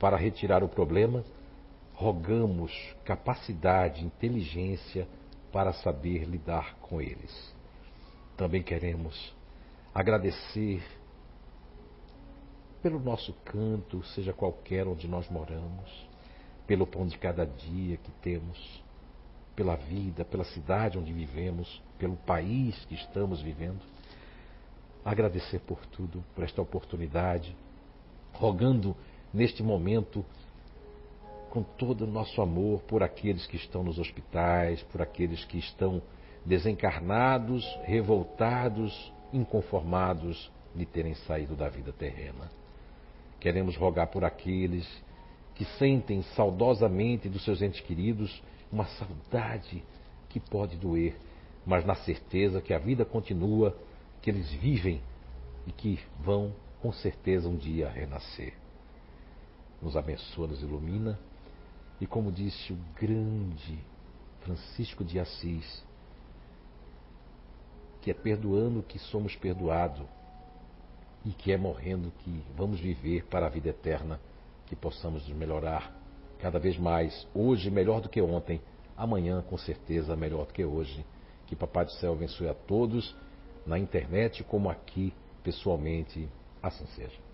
para retirar o problema, rogamos capacidade, inteligência para saber lidar com eles. Também queremos agradecer pelo nosso canto, seja qualquer onde nós moramos, pelo pão de cada dia que temos, pela vida, pela cidade onde vivemos, pelo país que estamos vivendo. Agradecer por tudo, por esta oportunidade, rogando neste momento com todo o nosso amor por aqueles que estão nos hospitais, por aqueles que estão desencarnados, revoltados inconformados de terem saído da vida terrena. Queremos rogar por aqueles que sentem saudosamente dos seus entes queridos uma saudade que pode doer, mas na certeza que a vida continua, que eles vivem e que vão com certeza um dia renascer. Nos abençoa, nos ilumina e, como disse o grande Francisco de Assis, que é perdoando que somos perdoados e que é morrendo que vamos viver para a vida eterna, que possamos nos melhorar cada vez mais, hoje melhor do que ontem, amanhã com certeza melhor do que hoje. Que Papai do Céu abençoe a todos, na internet como aqui, pessoalmente, assim seja.